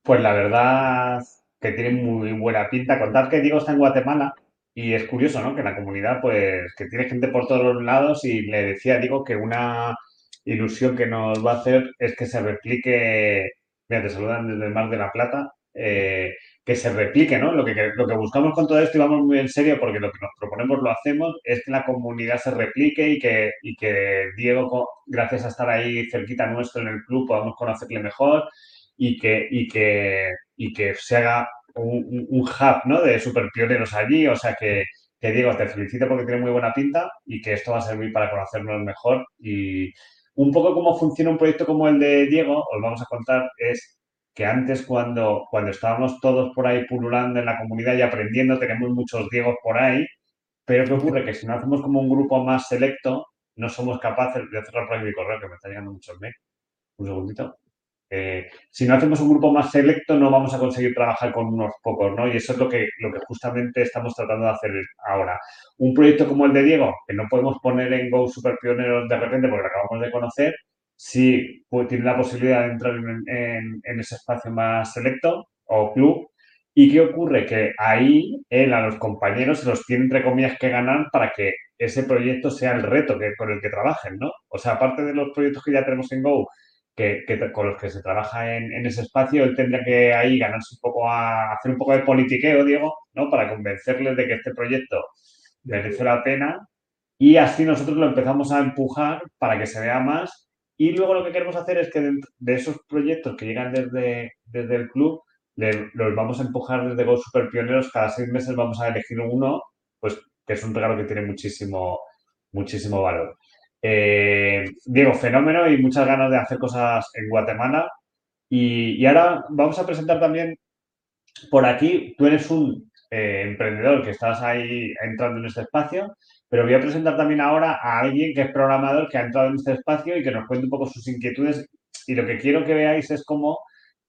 Pues la verdad que tiene muy buena pinta. Contar que Diego está en Guatemala y es curioso, ¿no? Que la comunidad, pues, que tiene gente por todos los lados y le decía, digo, que una ilusión que nos va a hacer es que se replique, mira, te saludan desde el Mar de la Plata, eh, que se replique, ¿no? Lo que, lo que buscamos con todo esto y vamos muy en serio porque lo que nos proponemos lo hacemos es que la comunidad se replique y que, y que Diego, gracias a estar ahí cerquita nuestro en el club, podamos conocerle mejor y que, y que, y que se haga un, un hub, ¿no? De super pioneros allí, o sea que, que Diego, te felicito porque tiene muy buena pinta y que esto va a servir para conocernos mejor y un poco cómo funciona un proyecto como el de Diego, os vamos a contar, es que antes cuando, cuando estábamos todos por ahí pululando en la comunidad y aprendiendo, tenemos muchos Diegos por ahí, pero ¿qué ocurre? Que si no hacemos como un grupo más selecto, no somos capaces de cerrar por ahí mi correo, que me está llegando mucho el mail. Un segundito. Eh, si no hacemos un grupo más selecto, no vamos a conseguir trabajar con unos pocos, ¿no? Y eso es lo que, lo que justamente estamos tratando de hacer ahora. Un proyecto como el de Diego, que no podemos poner en Go Super Pioneros de repente porque lo acabamos de conocer, sí pues, tiene la posibilidad de entrar en, ese espacio más selecto o club. ¿Y qué ocurre? Que ahí él a los compañeros se los tiene, entre comillas, que ganar para que ese proyecto sea el reto que, con el que trabajen, ¿no? O sea, aparte de los proyectos que ya tenemos en Go, que, con los que se trabaja en, en, ese espacio, él tendría que ahí ganarse un poco a hacer un poco de politiqueo, Diego, ¿no? Para convencerles de que este proyecto merece la pena y así nosotros lo empezamos a empujar para que se vea más y luego lo que queremos hacer es que de esos proyectos que llegan desde, desde el club, los vamos a empujar desde Go Super Pioneros. Cada seis meses vamos a elegir uno, pues que es un regalo que tiene muchísimo, muchísimo valor. Eh, Diego, fenómeno y muchas ganas de hacer cosas en Guatemala. Y, y ahora vamos a presentar también por aquí, tú eres un eh, emprendedor que estás ahí entrando en este espacio pero voy a presentar también ahora a alguien que es programador, que ha entrado en este espacio y que nos cuente un poco sus inquietudes. Y lo que quiero que veáis es cómo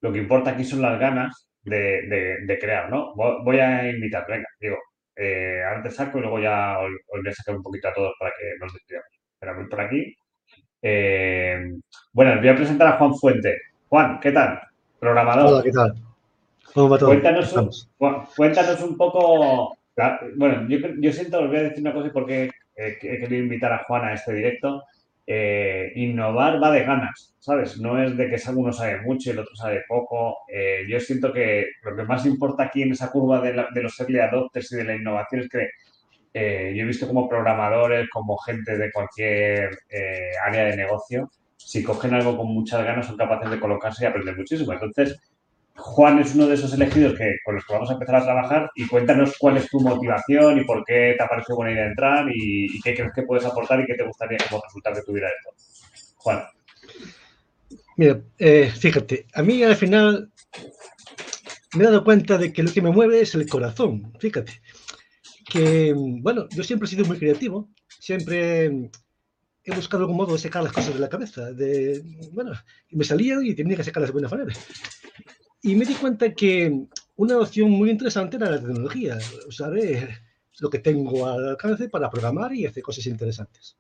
lo que importa aquí son las ganas de, de, de crear, ¿no? Voy a invitar, venga, digo, eh, ahora te saco y luego ya os, os, voy a sacar un poquito a todos para que nos despidamos. Espera, voy por aquí. Eh, bueno, voy a presentar a Juan Fuente. Juan, ¿qué tal? Programador. Hola, ¿qué tal? ¿Cómo va todo? Cuéntanos, un, cuéntanos un poco bueno, yo, yo siento, os voy a decir una cosa porque eh, he querido invitar a Juan a este directo. Eh, innovar va de ganas, ¿sabes? No es de que uno sabe mucho y el otro sabe poco. Eh, yo siento que lo que más importa aquí en esa curva de, la, de los early adopters y de la innovación es que yo he visto como programadores, como gente de cualquier área de negocio, si cogen algo con muchas ganas son capaces de colocarse y aprender muchísimo. Entonces, Juan es uno de esos elegidos que, con los que vamos a empezar a trabajar y cuéntanos cuál es tu motivación y por qué te ha parecido buena idea entrar y, qué crees que puedes aportar y qué te gustaría como resultado que tuviera esto. Juan. Mira, eh, fíjate, a mí al final me he dado cuenta de que lo que me mueve es el corazón, fíjate. Que, bueno, yo siempre he sido muy creativo, siempre he buscado algún modo de sacar las cosas de la cabeza. De, bueno, me salían y tenía que sacarlas de buena manera. Y me di cuenta que una opción muy interesante era la tecnología, saber lo que tengo al alcance para programar y hacer cosas interesantes.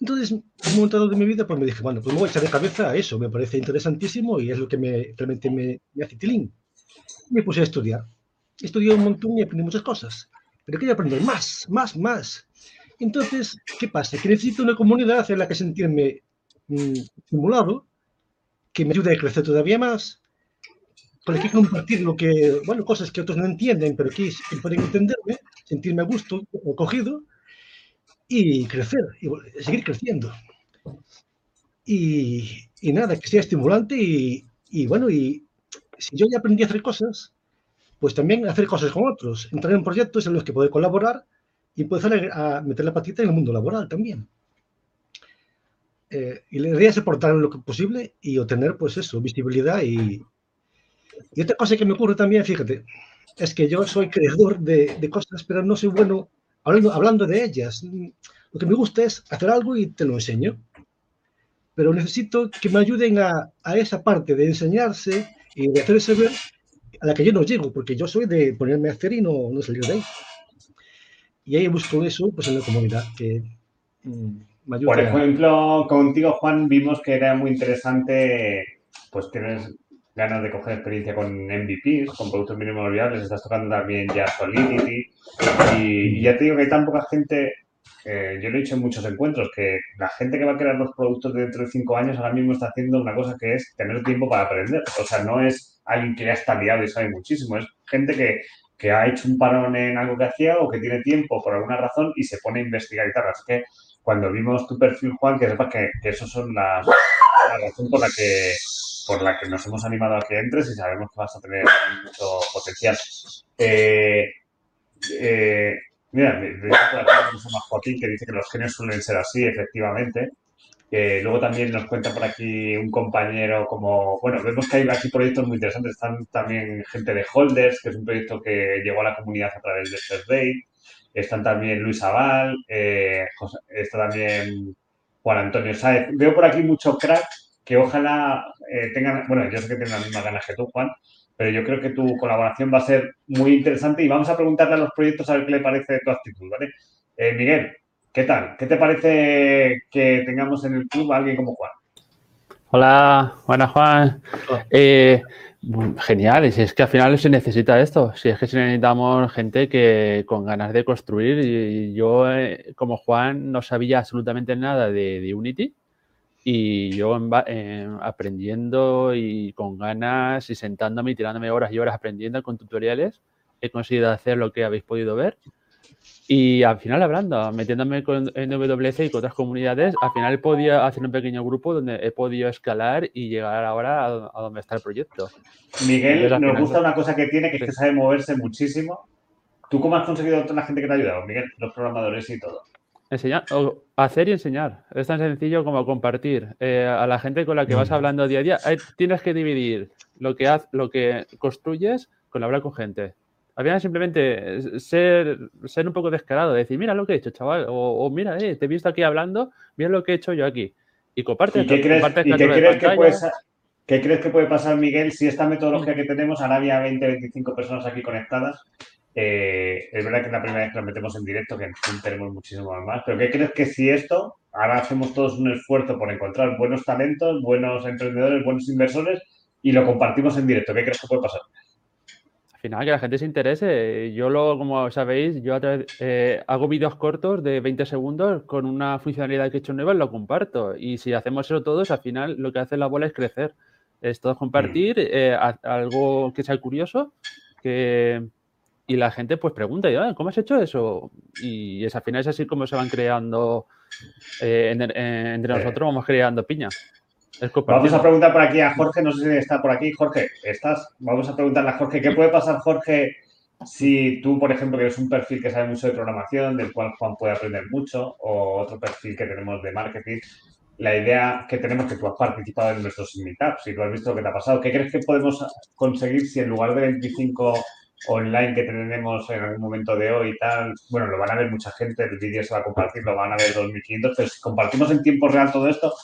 Entonces, en un momento de mi vida, pues me dije, bueno, pues me voy a echar de cabeza a eso, me parece interesantísimo y es lo que me, realmente me, me hace tilín. Me puse a estudiar. Estudié un montón y aprendí muchas cosas, pero quería aprender más, más, más. Entonces, ¿qué pasa? Que necesito una comunidad en la que sentirme mm, estimulado, que me ayude a crecer todavía más, con la que compartir lo que, bueno, cosas que otros no entienden, pero que, pueden entenderme, sentirme a gusto, acogido y crecer, y seguir creciendo. Y, y nada, que sea estimulante y, y, bueno, y si yo ya aprendí a hacer cosas, pues también hacer cosas con otros, entrar en proyectos en los que poder colaborar y empezar a, meter la patita en el mundo laboral también. Eh, y la idea es aportar lo que posible y obtener, pues eso, visibilidad y, y otra cosa que me ocurre también, fíjate, es que yo soy creador de, de cosas, pero no soy bueno hablando, hablando, de ellas. Lo que me gusta es hacer algo y te lo enseño. Pero necesito que me ayuden a, a esa parte de enseñarse y de hacerse ver a la que yo no llego, porque yo soy de ponerme a hacer y no, no salir de ahí. Y ahí busco eso pues, en la comunidad, que mm, me ayuda. Por ejemplo, contigo, Juan, vimos que era muy interesante, pues tienes ganas de coger experiencia con MVPs, con productos mínimos viables, estás tocando también ya Solidity. Y, ya te digo que hay tan poca gente, eh, yo lo he dicho en muchos encuentros, que la gente que va a crear los productos dentro de cinco años ahora mismo está haciendo una cosa que es tener tiempo para aprender. O sea, no es alguien que ya está liado y sabe muchísimo, es gente que que ha hecho un parón en algo que hacía o que tiene tiempo por alguna razón y se pone a investigar y tal. Así que cuando vimos tu perfil, Juan, que sepas que, que eso son las, la razón por la que por la que nos hemos animado a que entres y sabemos que vas a tener mucho potencial. Eh, eh, mira, hecho, por aquí Joaquín que dice que los genios suelen ser así, efectivamente luego también nos cuenta por aquí un compañero como, bueno, vemos que hay aquí proyectos muy interesantes. Están también gente de Holders, que es un proyecto que llegó a la comunidad a través de Survey. Están también Luis Aval, eh, está también Juan Antonio Sáez. Veo por aquí mucho crack que ojalá eh, tengan, bueno, yo sé que tienen las mismas ganas que tú, Juan, pero yo creo que tu colaboración va a ser muy interesante y vamos a preguntarle a los proyectos a ver qué le parece tu actitud, ¿vale? Eh, Miguel, ¿Qué tal? ¿Qué te parece que tengamos en el club a alguien como Juan? Hola, buenas Juan. Eh, genial, si es que al final se necesita esto, si es que necesitamos gente que con ganas de construir y yo eh, como Juan no sabía absolutamente nada de, Unity y yo aprendiendo y con ganas y sentándome y tirándome horas y horas aprendiendo con tutoriales he conseguido hacer lo que habéis podido ver y al final hablando, metiéndome con, en WC y con otras comunidades, al final he podido hacer un pequeño grupo donde he podido escalar y llegar ahora a, donde está el proyecto. Miguel, nos gusta una cosa que tiene, que es que sabe moverse muchísimo. ¿Tú cómo has conseguido toda la gente que te ha ayudado, Miguel? Los programadores y todo. Enseñar, hacer y enseñar. Es tan sencillo como compartir. Eh, a la gente con la que vas hablando día a día, tienes que dividir lo que, haz, lo que construyes con hablar con gente. Había simplemente ser, ser un poco descarado, decir, mira lo que he hecho, chaval, o, mira, eh, te he visto aquí hablando, mira lo que he hecho yo aquí. Y comparte. qué crees, que puede, que puede pasar, Miguel, si esta metodología mm. que tenemos, ahora había 20, 25 personas aquí conectadas? Eh, es verdad que es la primera vez que lo metemos en directo, que tenemos muchísimo más, pero ¿qué crees que si esto, ahora hacemos todos un esfuerzo por encontrar buenos talentos, buenos emprendedores, buenos inversores y lo compartimos en directo? ¿Qué crees que puede pasar? Final que la gente se interese. Yo lo, como sabéis, yo eh, hago vídeos cortos de 20 segundos con una funcionalidad que he hecho nueva y lo comparto. Y si hacemos eso todos, al final lo que hace la bola es crecer. Es todo compartir, mm. eh, algo que sea curioso, que, y la gente pues pregunta, ah, ¿cómo has hecho eso? Y es, al final es así como se van creando, eh, entre nosotros vamos creando piña. Vamos a preguntar por aquí a Jorge, no sé si está por aquí. Jorge, ¿estás? Vamos a preguntarle a Jorge, ¿qué puede pasar, Jorge, si tú, por ejemplo, que eres un perfil que sabe mucho de programación, del cual Juan puede aprender mucho, o otro perfil que tenemos de marketing, la idea que tenemos que tú has participado en nuestros meetups y tú has visto lo que te ha pasado, ¿qué crees que podemos conseguir si en lugar de 25 online que tenemos en algún momento de hoy y tal, bueno, lo van a ver mucha gente, el vídeo se va a compartir, lo van a ver 2.500, pero si compartimos en tiempo real todo esto,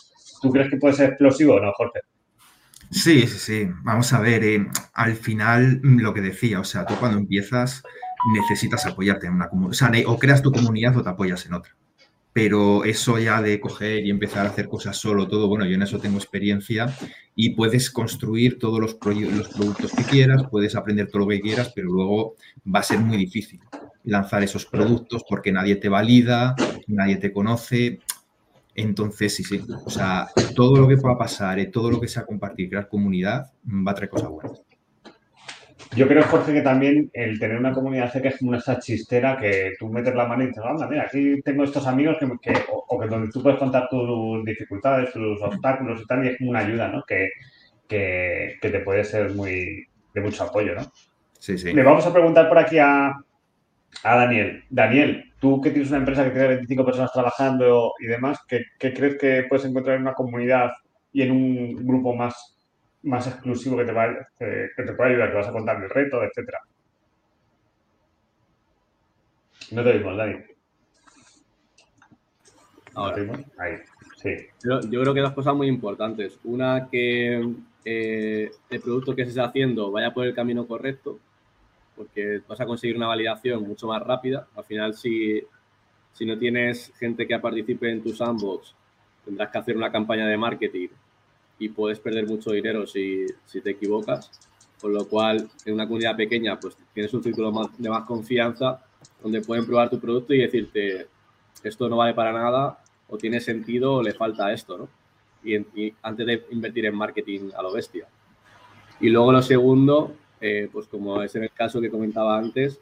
¿tú crees que puede ser explosivo o no, Jorge? Sí, sí, sí. Vamos a ver, eh, al final mm, lo que decía, o sea, tú cuando empiezas necesitas apoyarte en una comunidad, o sea, o creas tu comunidad o te apoyas en otra. Pero eso ya de coger y empezar a hacer cosas solo, todo, bueno, yo en eso tengo experiencia y puedes construir todos los, los productos que quieras, puedes aprender todo lo que quieras, pero luego va a ser muy difícil lanzar esos productos porque nadie te valida, nadie te conoce. Entonces, sí, sí. O sea, todo lo que pueda pasar, y todo lo que sea compartir, crear comunidad, va a traer cosas buenas. Yo creo, Jorge, que también el tener una comunidad que es como una chistera que tú metes la mano y dices, anda, mira, aquí tengo estos amigos que, o, que donde tú puedes contar tus dificultades, tus obstáculos y tal, y es como una ayuda, ¿no? Que, que, que te puede ser muy de mucho apoyo, ¿no? Sí, sí. Le vamos a preguntar por aquí a, a Daniel. Daniel, tú que tienes una empresa que tiene 25 personas trabajando y demás, ¿qué, crees que puedes encontrar en una comunidad y en un grupo más, más exclusivo que te, va, que, te pueda ayudar, que vas a contar el reto, etcétera? No te vimos, Dani. Ahora. Ahí. Sí. Yo, creo que dos cosas muy importantes. Una, que eh, el producto que se está haciendo vaya por el camino correcto porque vas a conseguir una validación mucho más rápida. Al final, si, si no tienes gente que participe en tu sandbox, tendrás que hacer una campaña de marketing y puedes perder mucho dinero si, si te equivocas. Con lo cual, en una comunidad pequeña, pues tienes un círculo de más confianza donde pueden probar tu producto y decirte, esto no vale para nada, o tiene sentido, o le falta esto, ¿no? Y, y antes de invertir en marketing a lo bestia. Y luego lo segundo, eh, pues como es en el caso que comentaba antes,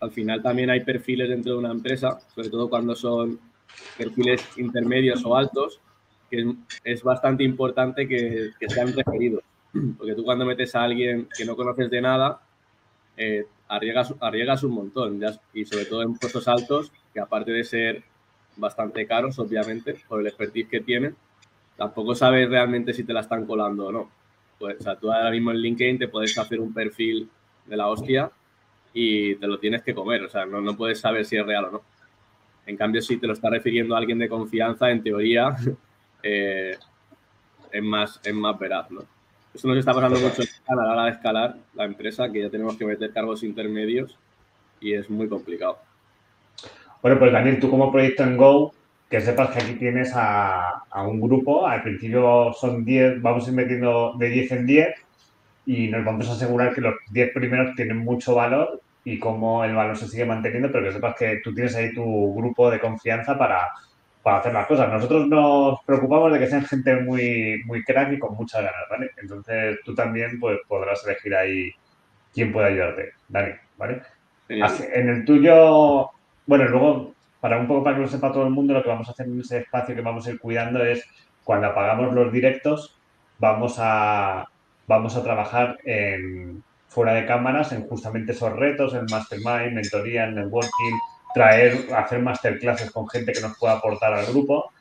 al final también hay perfiles dentro de una empresa, sobre todo cuando son perfiles intermedios o altos, que es bastante importante que, sean referidos. Porque tú cuando metes a alguien que no conoces de nada, eh, arriesgas, un montón. y sobre todo en puestos altos, que aparte de ser bastante caros, obviamente, por el expertise que tienen, tampoco sabes realmente si te la están colando o no. Pues, o sea, tú ahora mismo en LinkedIn te puedes hacer un perfil de la hostia y te lo tienes que comer, o sea, no, no puedes saber si es real o no. En cambio, si te lo está refiriendo a alguien de confianza, en teoría, *laughs* eh, es, más, es más veraz, ¿no? Eso nos está pasando mucho a la hora de escalar la empresa, que ya tenemos que meter cargos intermedios y es muy complicado. Bueno, pues Daniel, tú como proyecto en Go, que sepas que aquí tienes a, un grupo, al principio son 10, vamos a ir metiendo de 10 en 10 y nos vamos a asegurar que los 10 primeros tienen mucho valor y cómo el valor se sigue manteniendo, pero que sepas que tú tienes ahí tu grupo de confianza para, hacer las cosas. Nosotros nos preocupamos de que sean gente muy, muy crack y con muchas ganas, ¿vale? Entonces tú también pues, podrás elegir ahí quién puede ayudarte, Dani, ¿vale? en el tuyo, bueno, luego para un poco para que lo sepa todo el mundo, lo que vamos a hacer en ese espacio que vamos a ir cuidando es cuando apagamos los directos, vamos a, vamos a trabajar fuera de cámaras en justamente esos retos, en mastermind, mentoría, en networking, traer, hacer masterclasses con gente que nos pueda aportar al grupo.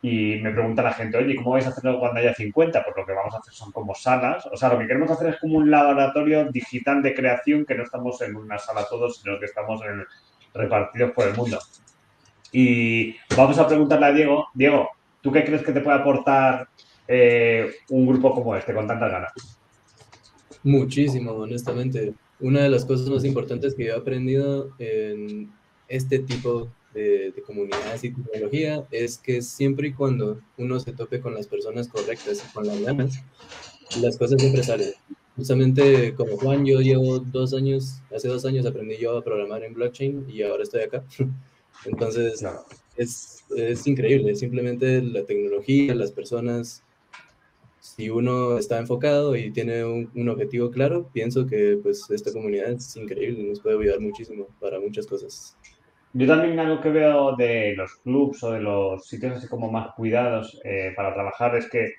Y me pregunta la gente, oye, ¿cómo vais a hacerlo cuando haya 50? Pues lo que vamos a hacer son como salas. O sea, lo que queremos hacer es como un laboratorio digital de creación que no estamos en una sala todos, sino que estamos repartidos por el mundo. Y vamos a preguntarle a Diego, Diego, ¿tú qué crees que te puede aportar eh, un grupo como este con tantas ganas? Muchísimo, honestamente. Una de las cosas más importantes que yo he aprendido en este tipo de, comunidades y tecnología es que siempre y cuando uno se tope con las personas correctas y con las ganas, las cosas siempre salen. Justamente como Juan, yo llevo dos años, hace dos años aprendí yo a programar en blockchain y ahora estoy acá. *laughs* Entonces, es, es increíble, simplemente la tecnología, las personas, si uno está enfocado y tiene un, objetivo claro, pienso que pues esta comunidad es increíble, nos puede ayudar muchísimo para muchas cosas. Yo también algo que veo de los clubs o de los sitios así como más cuidados eh, para trabajar es que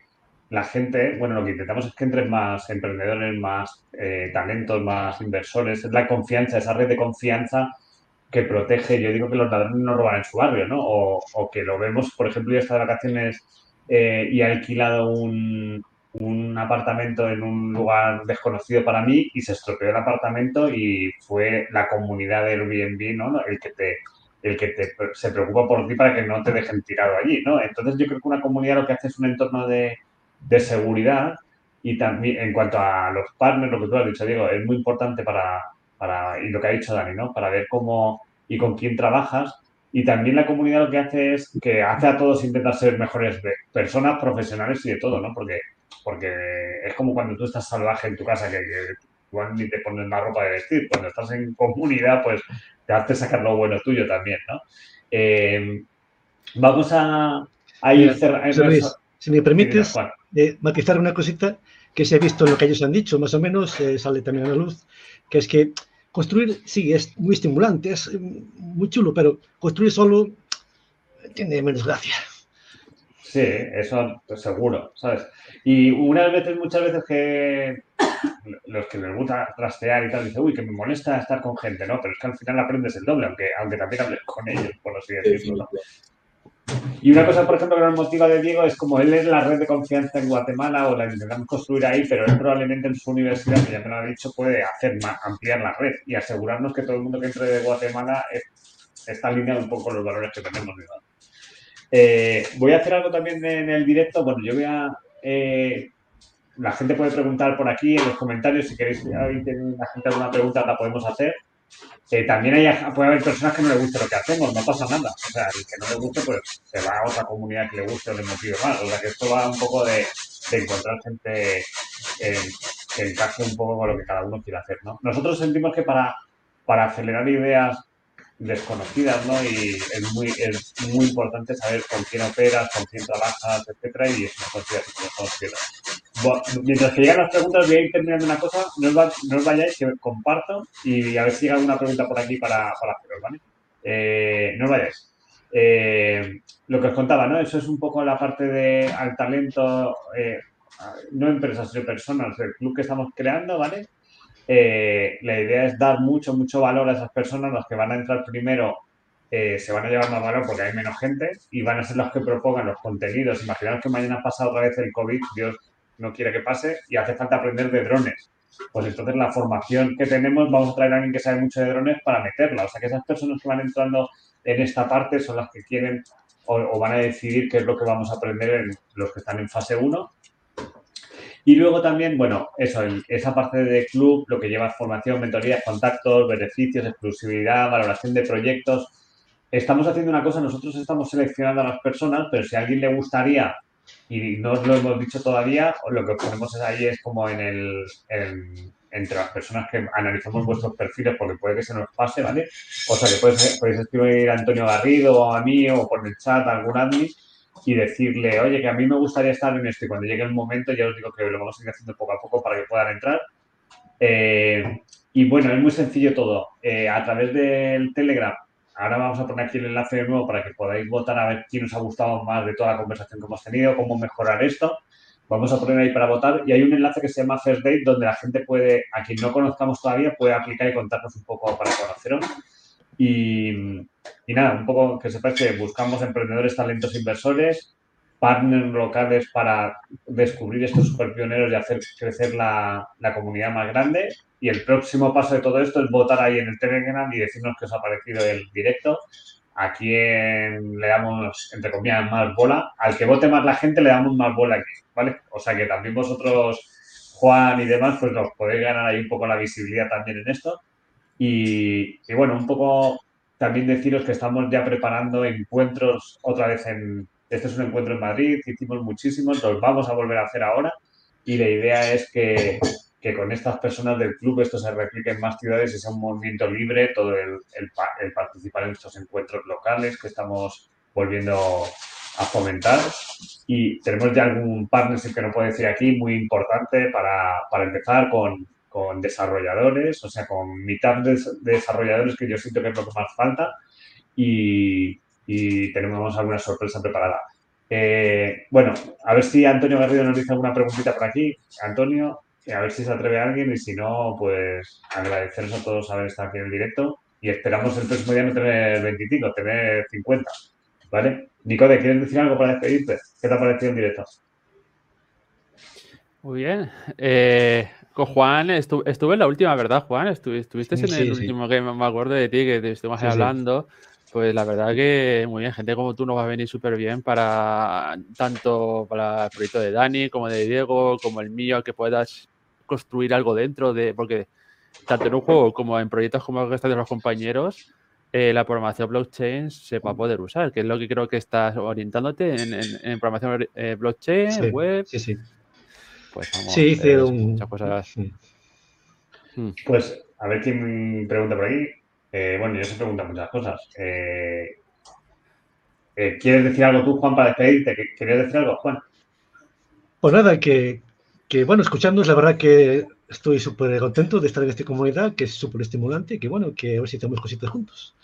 la gente, bueno, lo que intentamos es que entren más emprendedores, más eh, talentos, más inversores, es la confianza, esa red de confianza que protege, yo digo que los ladrones no roban en su barrio, ¿no? O, que lo vemos, por ejemplo, yo he estado de vacaciones eh, y he alquilado un, un apartamento en un lugar desconocido para mí y se estropeó el apartamento y fue la comunidad del Airbnb, ¿no? El que te el que te, se preocupa por ti para que no te dejen tirado allí, ¿no? Entonces yo creo que una comunidad lo que hace es un entorno de, de seguridad y también en cuanto a los partners, lo que tú has dicho, Diego, es muy importante para, para, y lo que ha dicho Dani, ¿no? Para ver cómo y con quién trabajas. Y también la comunidad lo que hace es que hace a todos intentar ser mejores personas, profesionales y de todo, ¿no? Porque, porque es como cuando tú estás salvaje en tu casa, que, que igual ni te pones la ropa de vestir. Cuando estás en comunidad, pues te hace sacar lo bueno tuyo también, ¿no? Eh, vamos a, ir cerrando. Si me permites eh, matizar una cosita que se ha visto en lo que ellos han dicho, más o menos, eh, sale también a la luz, que es que construir, sí, es muy estimulante, es muy chulo, pero construir solo tiene menos gracia. Sí, eso seguro, ¿sabes? Y unas veces, muchas veces que los que les gusta trastear y tal, dicen, uy, que me molesta estar con gente, ¿no? Pero es que al final aprendes el doble, aunque, aunque también hables con ellos, por así decirlo, ¿no? Y una cosa, por ejemplo, que nos motiva de Diego es como él es la red de confianza en Guatemala o la intentamos construir ahí, pero él probablemente en su universidad, que ya me lo ha dicho, puede hacer más, ampliar la red y asegurarnos que todo el mundo que entre de Guatemala está alineado un poco con los valores que tenemos. Eh, voy a hacer algo también en el directo. Bueno, yo voy a eh, la gente puede preguntar por aquí en los comentarios si queréis, hay la gente alguna pregunta, la podemos hacer. También hay, puede haber personas que no les guste lo que hacemos, no pasa nada. O sea, el que no le guste, pues se va a otra comunidad que le guste o le motive más. O sea, que esto va un poco de, encontrar gente que encaje un poco con lo que cada uno quiere hacer, ¿no? Nosotros sentimos que para, para acelerar ideas desconocidas, ¿no? Y es muy, es muy importante saber con quién operas, con quién trabajas, etcétera, y eso Mientras que llegan las preguntas, voy a ir terminando una cosa, no os, vayáis, que comparto y a ver si llega alguna pregunta por aquí para, para haceros, ¿vale? Eh, no os vayáis. Eh, lo que os contaba, ¿no? Eso es un poco la parte de al talento, eh, no empresas, sino personas, el club que estamos creando, ¿vale? Eh, la idea es dar mucho, mucho valor a esas personas, los que van a entrar primero eh, se van a llevar más valor porque hay menos gente y van a ser los que propongan los contenidos. Imaginaos que mañana pasa otra vez el COVID, Dios no quiere que pase, y hace falta aprender de drones. Pues entonces la formación que tenemos, vamos a traer a alguien que sabe mucho de drones para meterla. O sea que esas personas que van entrando en esta parte son las que quieren o, van a decidir qué es lo que vamos a aprender en los que están en fase 1 y luego también, bueno, eso, esa parte de club, lo que lleva formación, mentorías, contactos, beneficios, exclusividad, valoración de proyectos. Estamos haciendo una cosa, nosotros estamos seleccionando a las personas, pero si a alguien le gustaría, y no os lo hemos dicho todavía, lo que ponemos ahí es como en el, entre las personas que analizamos vuestros perfiles, porque puede que se nos pase, ¿vale? O sea, que podéis, podéis escribir a Antonio Garrido o a mí o por el chat a algún admin y decirle, oye, que a mí me gustaría estar en esto y cuando llegue el momento ya os digo que lo vamos a ir haciendo poco a poco para que puedan entrar. Eh, y bueno, es muy sencillo todo. Eh, a través del Telegram, ahora vamos a poner aquí el enlace de nuevo para que podáis votar a ver quién os ha gustado más de toda la conversación que hemos tenido, cómo mejorar esto. Vamos a poner ahí para votar y hay un enlace que se llama First Date donde la gente puede, a quien no conozcamos todavía, puede aplicar y contarnos un poco para conoceros. Y, y nada, un poco que sepáis que buscamos emprendedores, talentos, inversores, partners locales para descubrir estos super pioneros y hacer crecer la, la, comunidad más grande. Y el próximo paso de todo esto es votar ahí en el Telegram y decirnos qué os ha parecido el directo. A quién le damos, entre comillas, más bola. Al que vote más la gente le damos más bola aquí, ¿vale? O sea que también vosotros, Juan y demás, pues nos podéis ganar ahí un poco la visibilidad también en esto. Y, y bueno, un poco también deciros que estamos ya preparando encuentros otra vez en... Este es un encuentro en Madrid, hicimos muchísimos, los vamos a volver a hacer ahora y la idea es que, que con estas personas del club esto se replique en más ciudades y sea un movimiento libre, todo el, el, participar en estos encuentros locales que estamos volviendo a fomentar. Y tenemos ya algún partnership que no puedo decir aquí, muy importante para, para empezar con, con desarrolladores, o sea, con mitad de desarrolladores que yo siento que es lo que más falta y, tenemos alguna sorpresa preparada. Eh, bueno, a ver si Antonio Garrido nos dice alguna preguntita por aquí. Antonio, a ver si se atreve alguien y si no, pues agradeceros a todos haber estado aquí en el directo y esperamos el próximo día no tener 25, tener 50. ¿Vale? Nicode, ¿quieres decir algo para despedirte? ¿Qué te ha parecido el directo? Muy bien. Eh, con Juan estuve en la última, ¿verdad, Juan? estuviste en el último que me acuerdo de ti, que estuvimos hablando. Pues la verdad que muy bien, gente como tú nos va a venir súper bien para tanto para el proyecto de Dani como de Diego, como el mío, que puedas construir algo dentro de, porque tanto en un juego como en proyectos como el que de los compañeros, eh, la programación blockchain se va a poder usar, que es lo que creo que estás orientándote en, programación eh, blockchain, web. Sí, sí. Pues vamos, sí, hice eh, un... muchas cosas. Hmm. Pues a ver quién pregunta por ahí. Eh, bueno, yo se pregunta muchas cosas. Eh, eh, ¿Quieres decir algo tú, Juan, para despedirte? ¿Quieres decir algo, Juan? Pues nada, que, que bueno, escuchándonos, la verdad que estoy súper contento de estar en esta comunidad, que es súper estimulante y que bueno, que a ver si hacemos cositas juntos.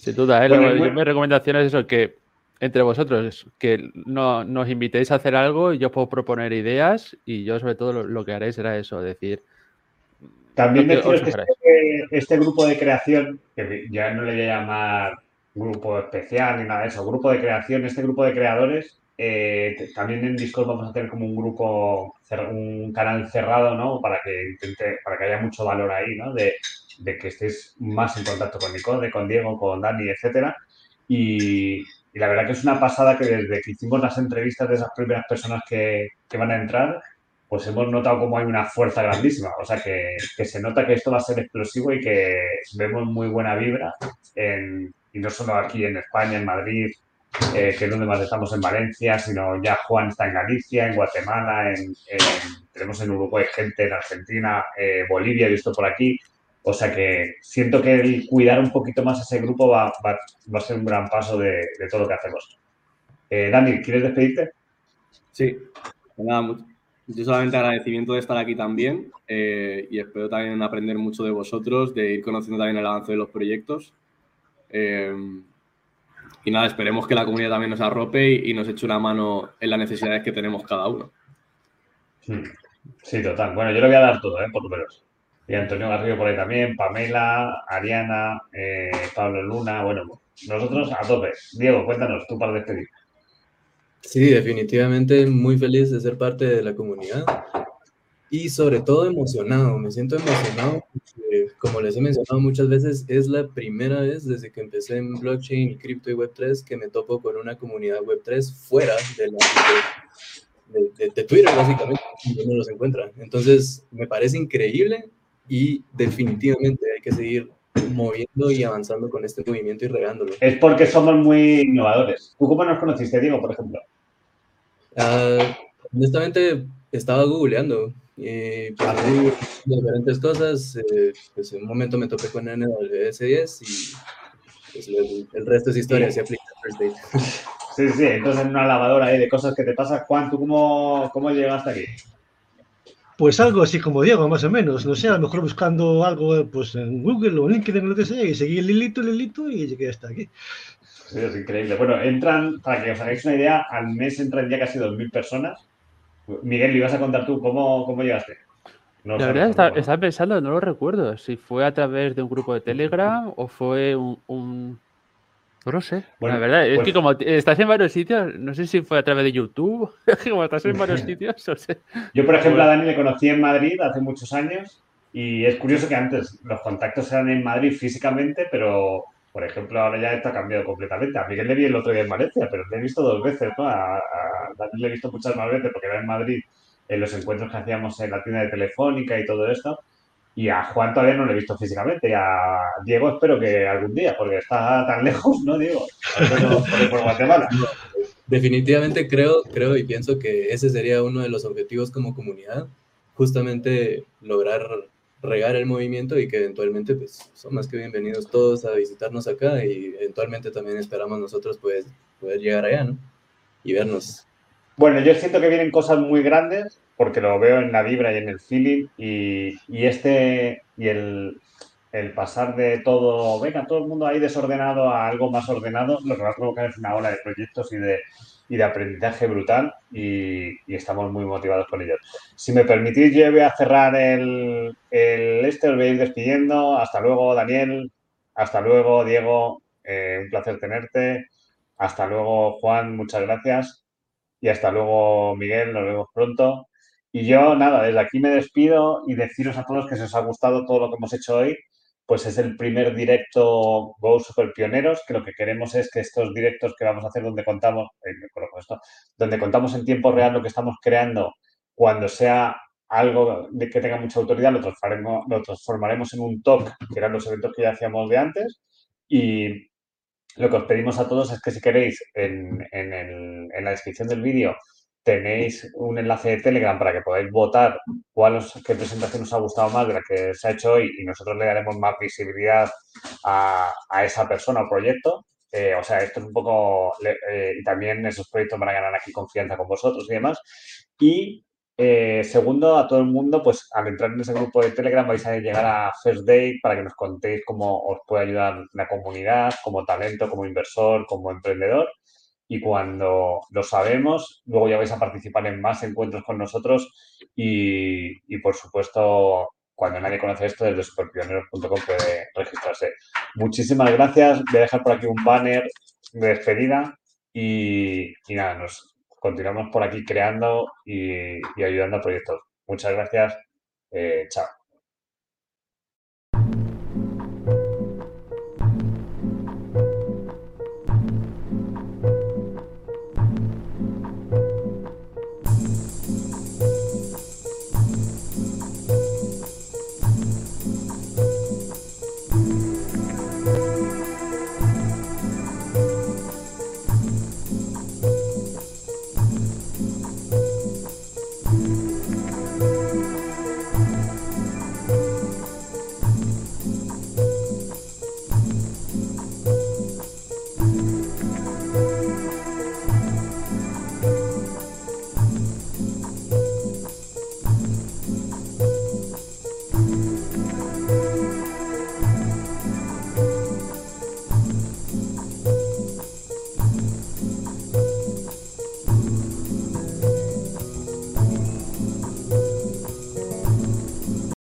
Sin duda, ¿eh? mi recomendación es eso, que entre vosotros, que no, nos invitéis a hacer algo, y yo puedo proponer ideas y yo sobre todo lo que haré será eso, decir, también deciros que este, este, grupo de creación, que ya no le voy a llamar grupo especial ni nada de eso, grupo de creación, este grupo de creadores, eh, también en Discord vamos a hacer como un grupo, un canal cerrado, ¿no? Para que intente, para que haya mucho valor ahí, ¿no? De, que estéis más en contacto con Nicole, con Diego, con Dani, etcétera. Y, y, la verdad que es una pasada que desde que hicimos las entrevistas de esas primeras personas que, que van a entrar, pues hemos notado como hay una fuerza grandísima. O sea, que, se nota que esto va a ser explosivo y que vemos muy buena vibra, y no solo aquí en España, en Madrid, eh, que es donde estamos en Valencia, sino ya Juan está en Galicia, en Guatemala, en, tenemos en Uruguay gente, en Argentina, eh, Bolivia, he visto por aquí. O sea que siento que el cuidar un poquito más ese grupo va, a ser un gran paso de, todo lo que hacemos. Eh, Dani, ¿quieres despedirte? Sí, nada, yo solamente agradecimiento de estar aquí también eh, y espero también aprender mucho de vosotros, de ir conociendo también el avance de los proyectos. Eh, y nada, esperemos que la comunidad también nos arrope y, nos eche una mano en las necesidades que tenemos cada uno. Sí, total. Bueno, yo le voy a dar todo, ¿eh? por lo menos. Y Antonio Garrido por ahí también, Pamela, Ariana, eh, Pablo Luna, bueno, nosotros a tope. Diego, cuéntanos, tú para despedir. Sí, definitivamente muy feliz de ser parte de la comunidad y sobre todo emocionado. Me siento emocionado porque, como les he mencionado muchas veces, es la primera vez desde que empecé en blockchain y cripto y web3 que me topo con una comunidad web3 fuera de, de, Twitter, básicamente, donde uno los encuentra. Entonces, me parece increíble y definitivamente hay que seguir moviendo y avanzando con este movimiento y regándolo. Es porque somos muy innovadores. ¿Tú cómo nos conociste, Diego, por ejemplo? Uh, honestamente, estaba googleando y pues, diferentes cosas. Eh, pues en un momento me topé con NWS10 y pues, el, resto es historia, se aplica *laughs* Sí, sí, entonces en una lavadora ahí de cosas que te pasan. Juan, ¿tú cómo, cómo llegaste aquí? Pues algo así como Diego, más o menos. No sé, a lo mejor buscando algo pues, en Google o en LinkedIn o lo que sea, y seguí el hilito, el hilito y llegué hasta aquí. es increíble. Bueno, entran, para que os hagáis una idea, al mes entran ya casi 2.000 personas. Miguel, ¿le ibas a contar tú cómo, cómo llegaste? la verdad, estaba, pensando, no lo recuerdo, si fue a través de un grupo de Telegram o fue un no lo sé. Bueno, la verdad es que como estás en varios sitios, no sé si fue a través de YouTube, *laughs* como estás en varios *laughs* sitios, no sé. Yo, por ejemplo, a Dani le conocí en Madrid hace muchos años y es curioso que antes los contactos eran en Madrid físicamente, pero, por ejemplo, ahora ya está cambiado completamente. A Miguel le vi el otro día en Valencia, pero le he visto dos veces, ¿no? A, a le he visto muchas más veces porque era en Madrid en los encuentros que hacíamos en la tienda de Telefónica y todo esto. Y a Juan todavía no lo he visto físicamente. Y a Diego espero que algún día, porque está tan *laughs* lejos, ¿no, Diego? Definitivamente creo, creo y pienso que ese sería uno de los objetivos como comunidad, justamente lograr regar el movimiento y que eventualmente pues son más que bienvenidos todos a visitarnos acá y eventualmente también esperamos nosotros pues poder llegar allá, ¿no? Y vernos. Bueno, yo siento que vienen cosas muy grandes porque lo veo en la vibra y en el feeling y, este y el el pasar de todo, venga, todo el mundo ahí desordenado a algo más ordenado, lo que va a provocar es una ola de proyectos y de, y de aprendizaje brutal y, estamos muy motivados con ellos. Si me permitís, yo voy a cerrar el, el este, os voy a ir despidiendo. Hasta luego, Daniel. Hasta luego, Diego. Eh, un placer tenerte. Hasta luego, Juan. Muchas gracias. Y hasta luego, Miguel. Nos vemos pronto. Y yo, nada, desde aquí me despido y deciros a todos que se os ha gustado todo lo que hemos hecho hoy pues es el primer directo Go Super Pioneros, que lo que queremos es que estos directos que vamos a hacer donde contamos, eh, donde contamos en tiempo real lo que estamos creando, cuando sea algo de que tenga mucha autoridad, lo transformaremos, lo transformaremos en un talk, que eran los eventos que ya hacíamos de antes, y lo que os pedimos a todos es que si queréis, en, en la descripción del vídeo tenéis un enlace de Telegram para que podáis votar cuál qué presentación os ha gustado más de la que se ha hecho hoy y nosotros le daremos más visibilidad a, esa persona o proyecto. Eh, o sea, esto es un poco... Eh, y también esos proyectos van a ganar aquí confianza con vosotros y demás. Y eh, segundo, a todo el mundo, pues al entrar en ese grupo de Telegram vais a llegar a First Day para que nos contéis cómo os puede ayudar la comunidad, como talento, como inversor, como emprendedor y cuando lo sabemos, luego ya vais a participar en más encuentros con nosotros y, por supuesto, cuando nadie conoce esto, desde superpioneros.com puede registrarse. Muchísimas gracias. Voy a dejar por aquí un banner de despedida y, nada, nos continuamos por aquí creando y, ayudando a proyectos. Muchas gracias. Eh, chao.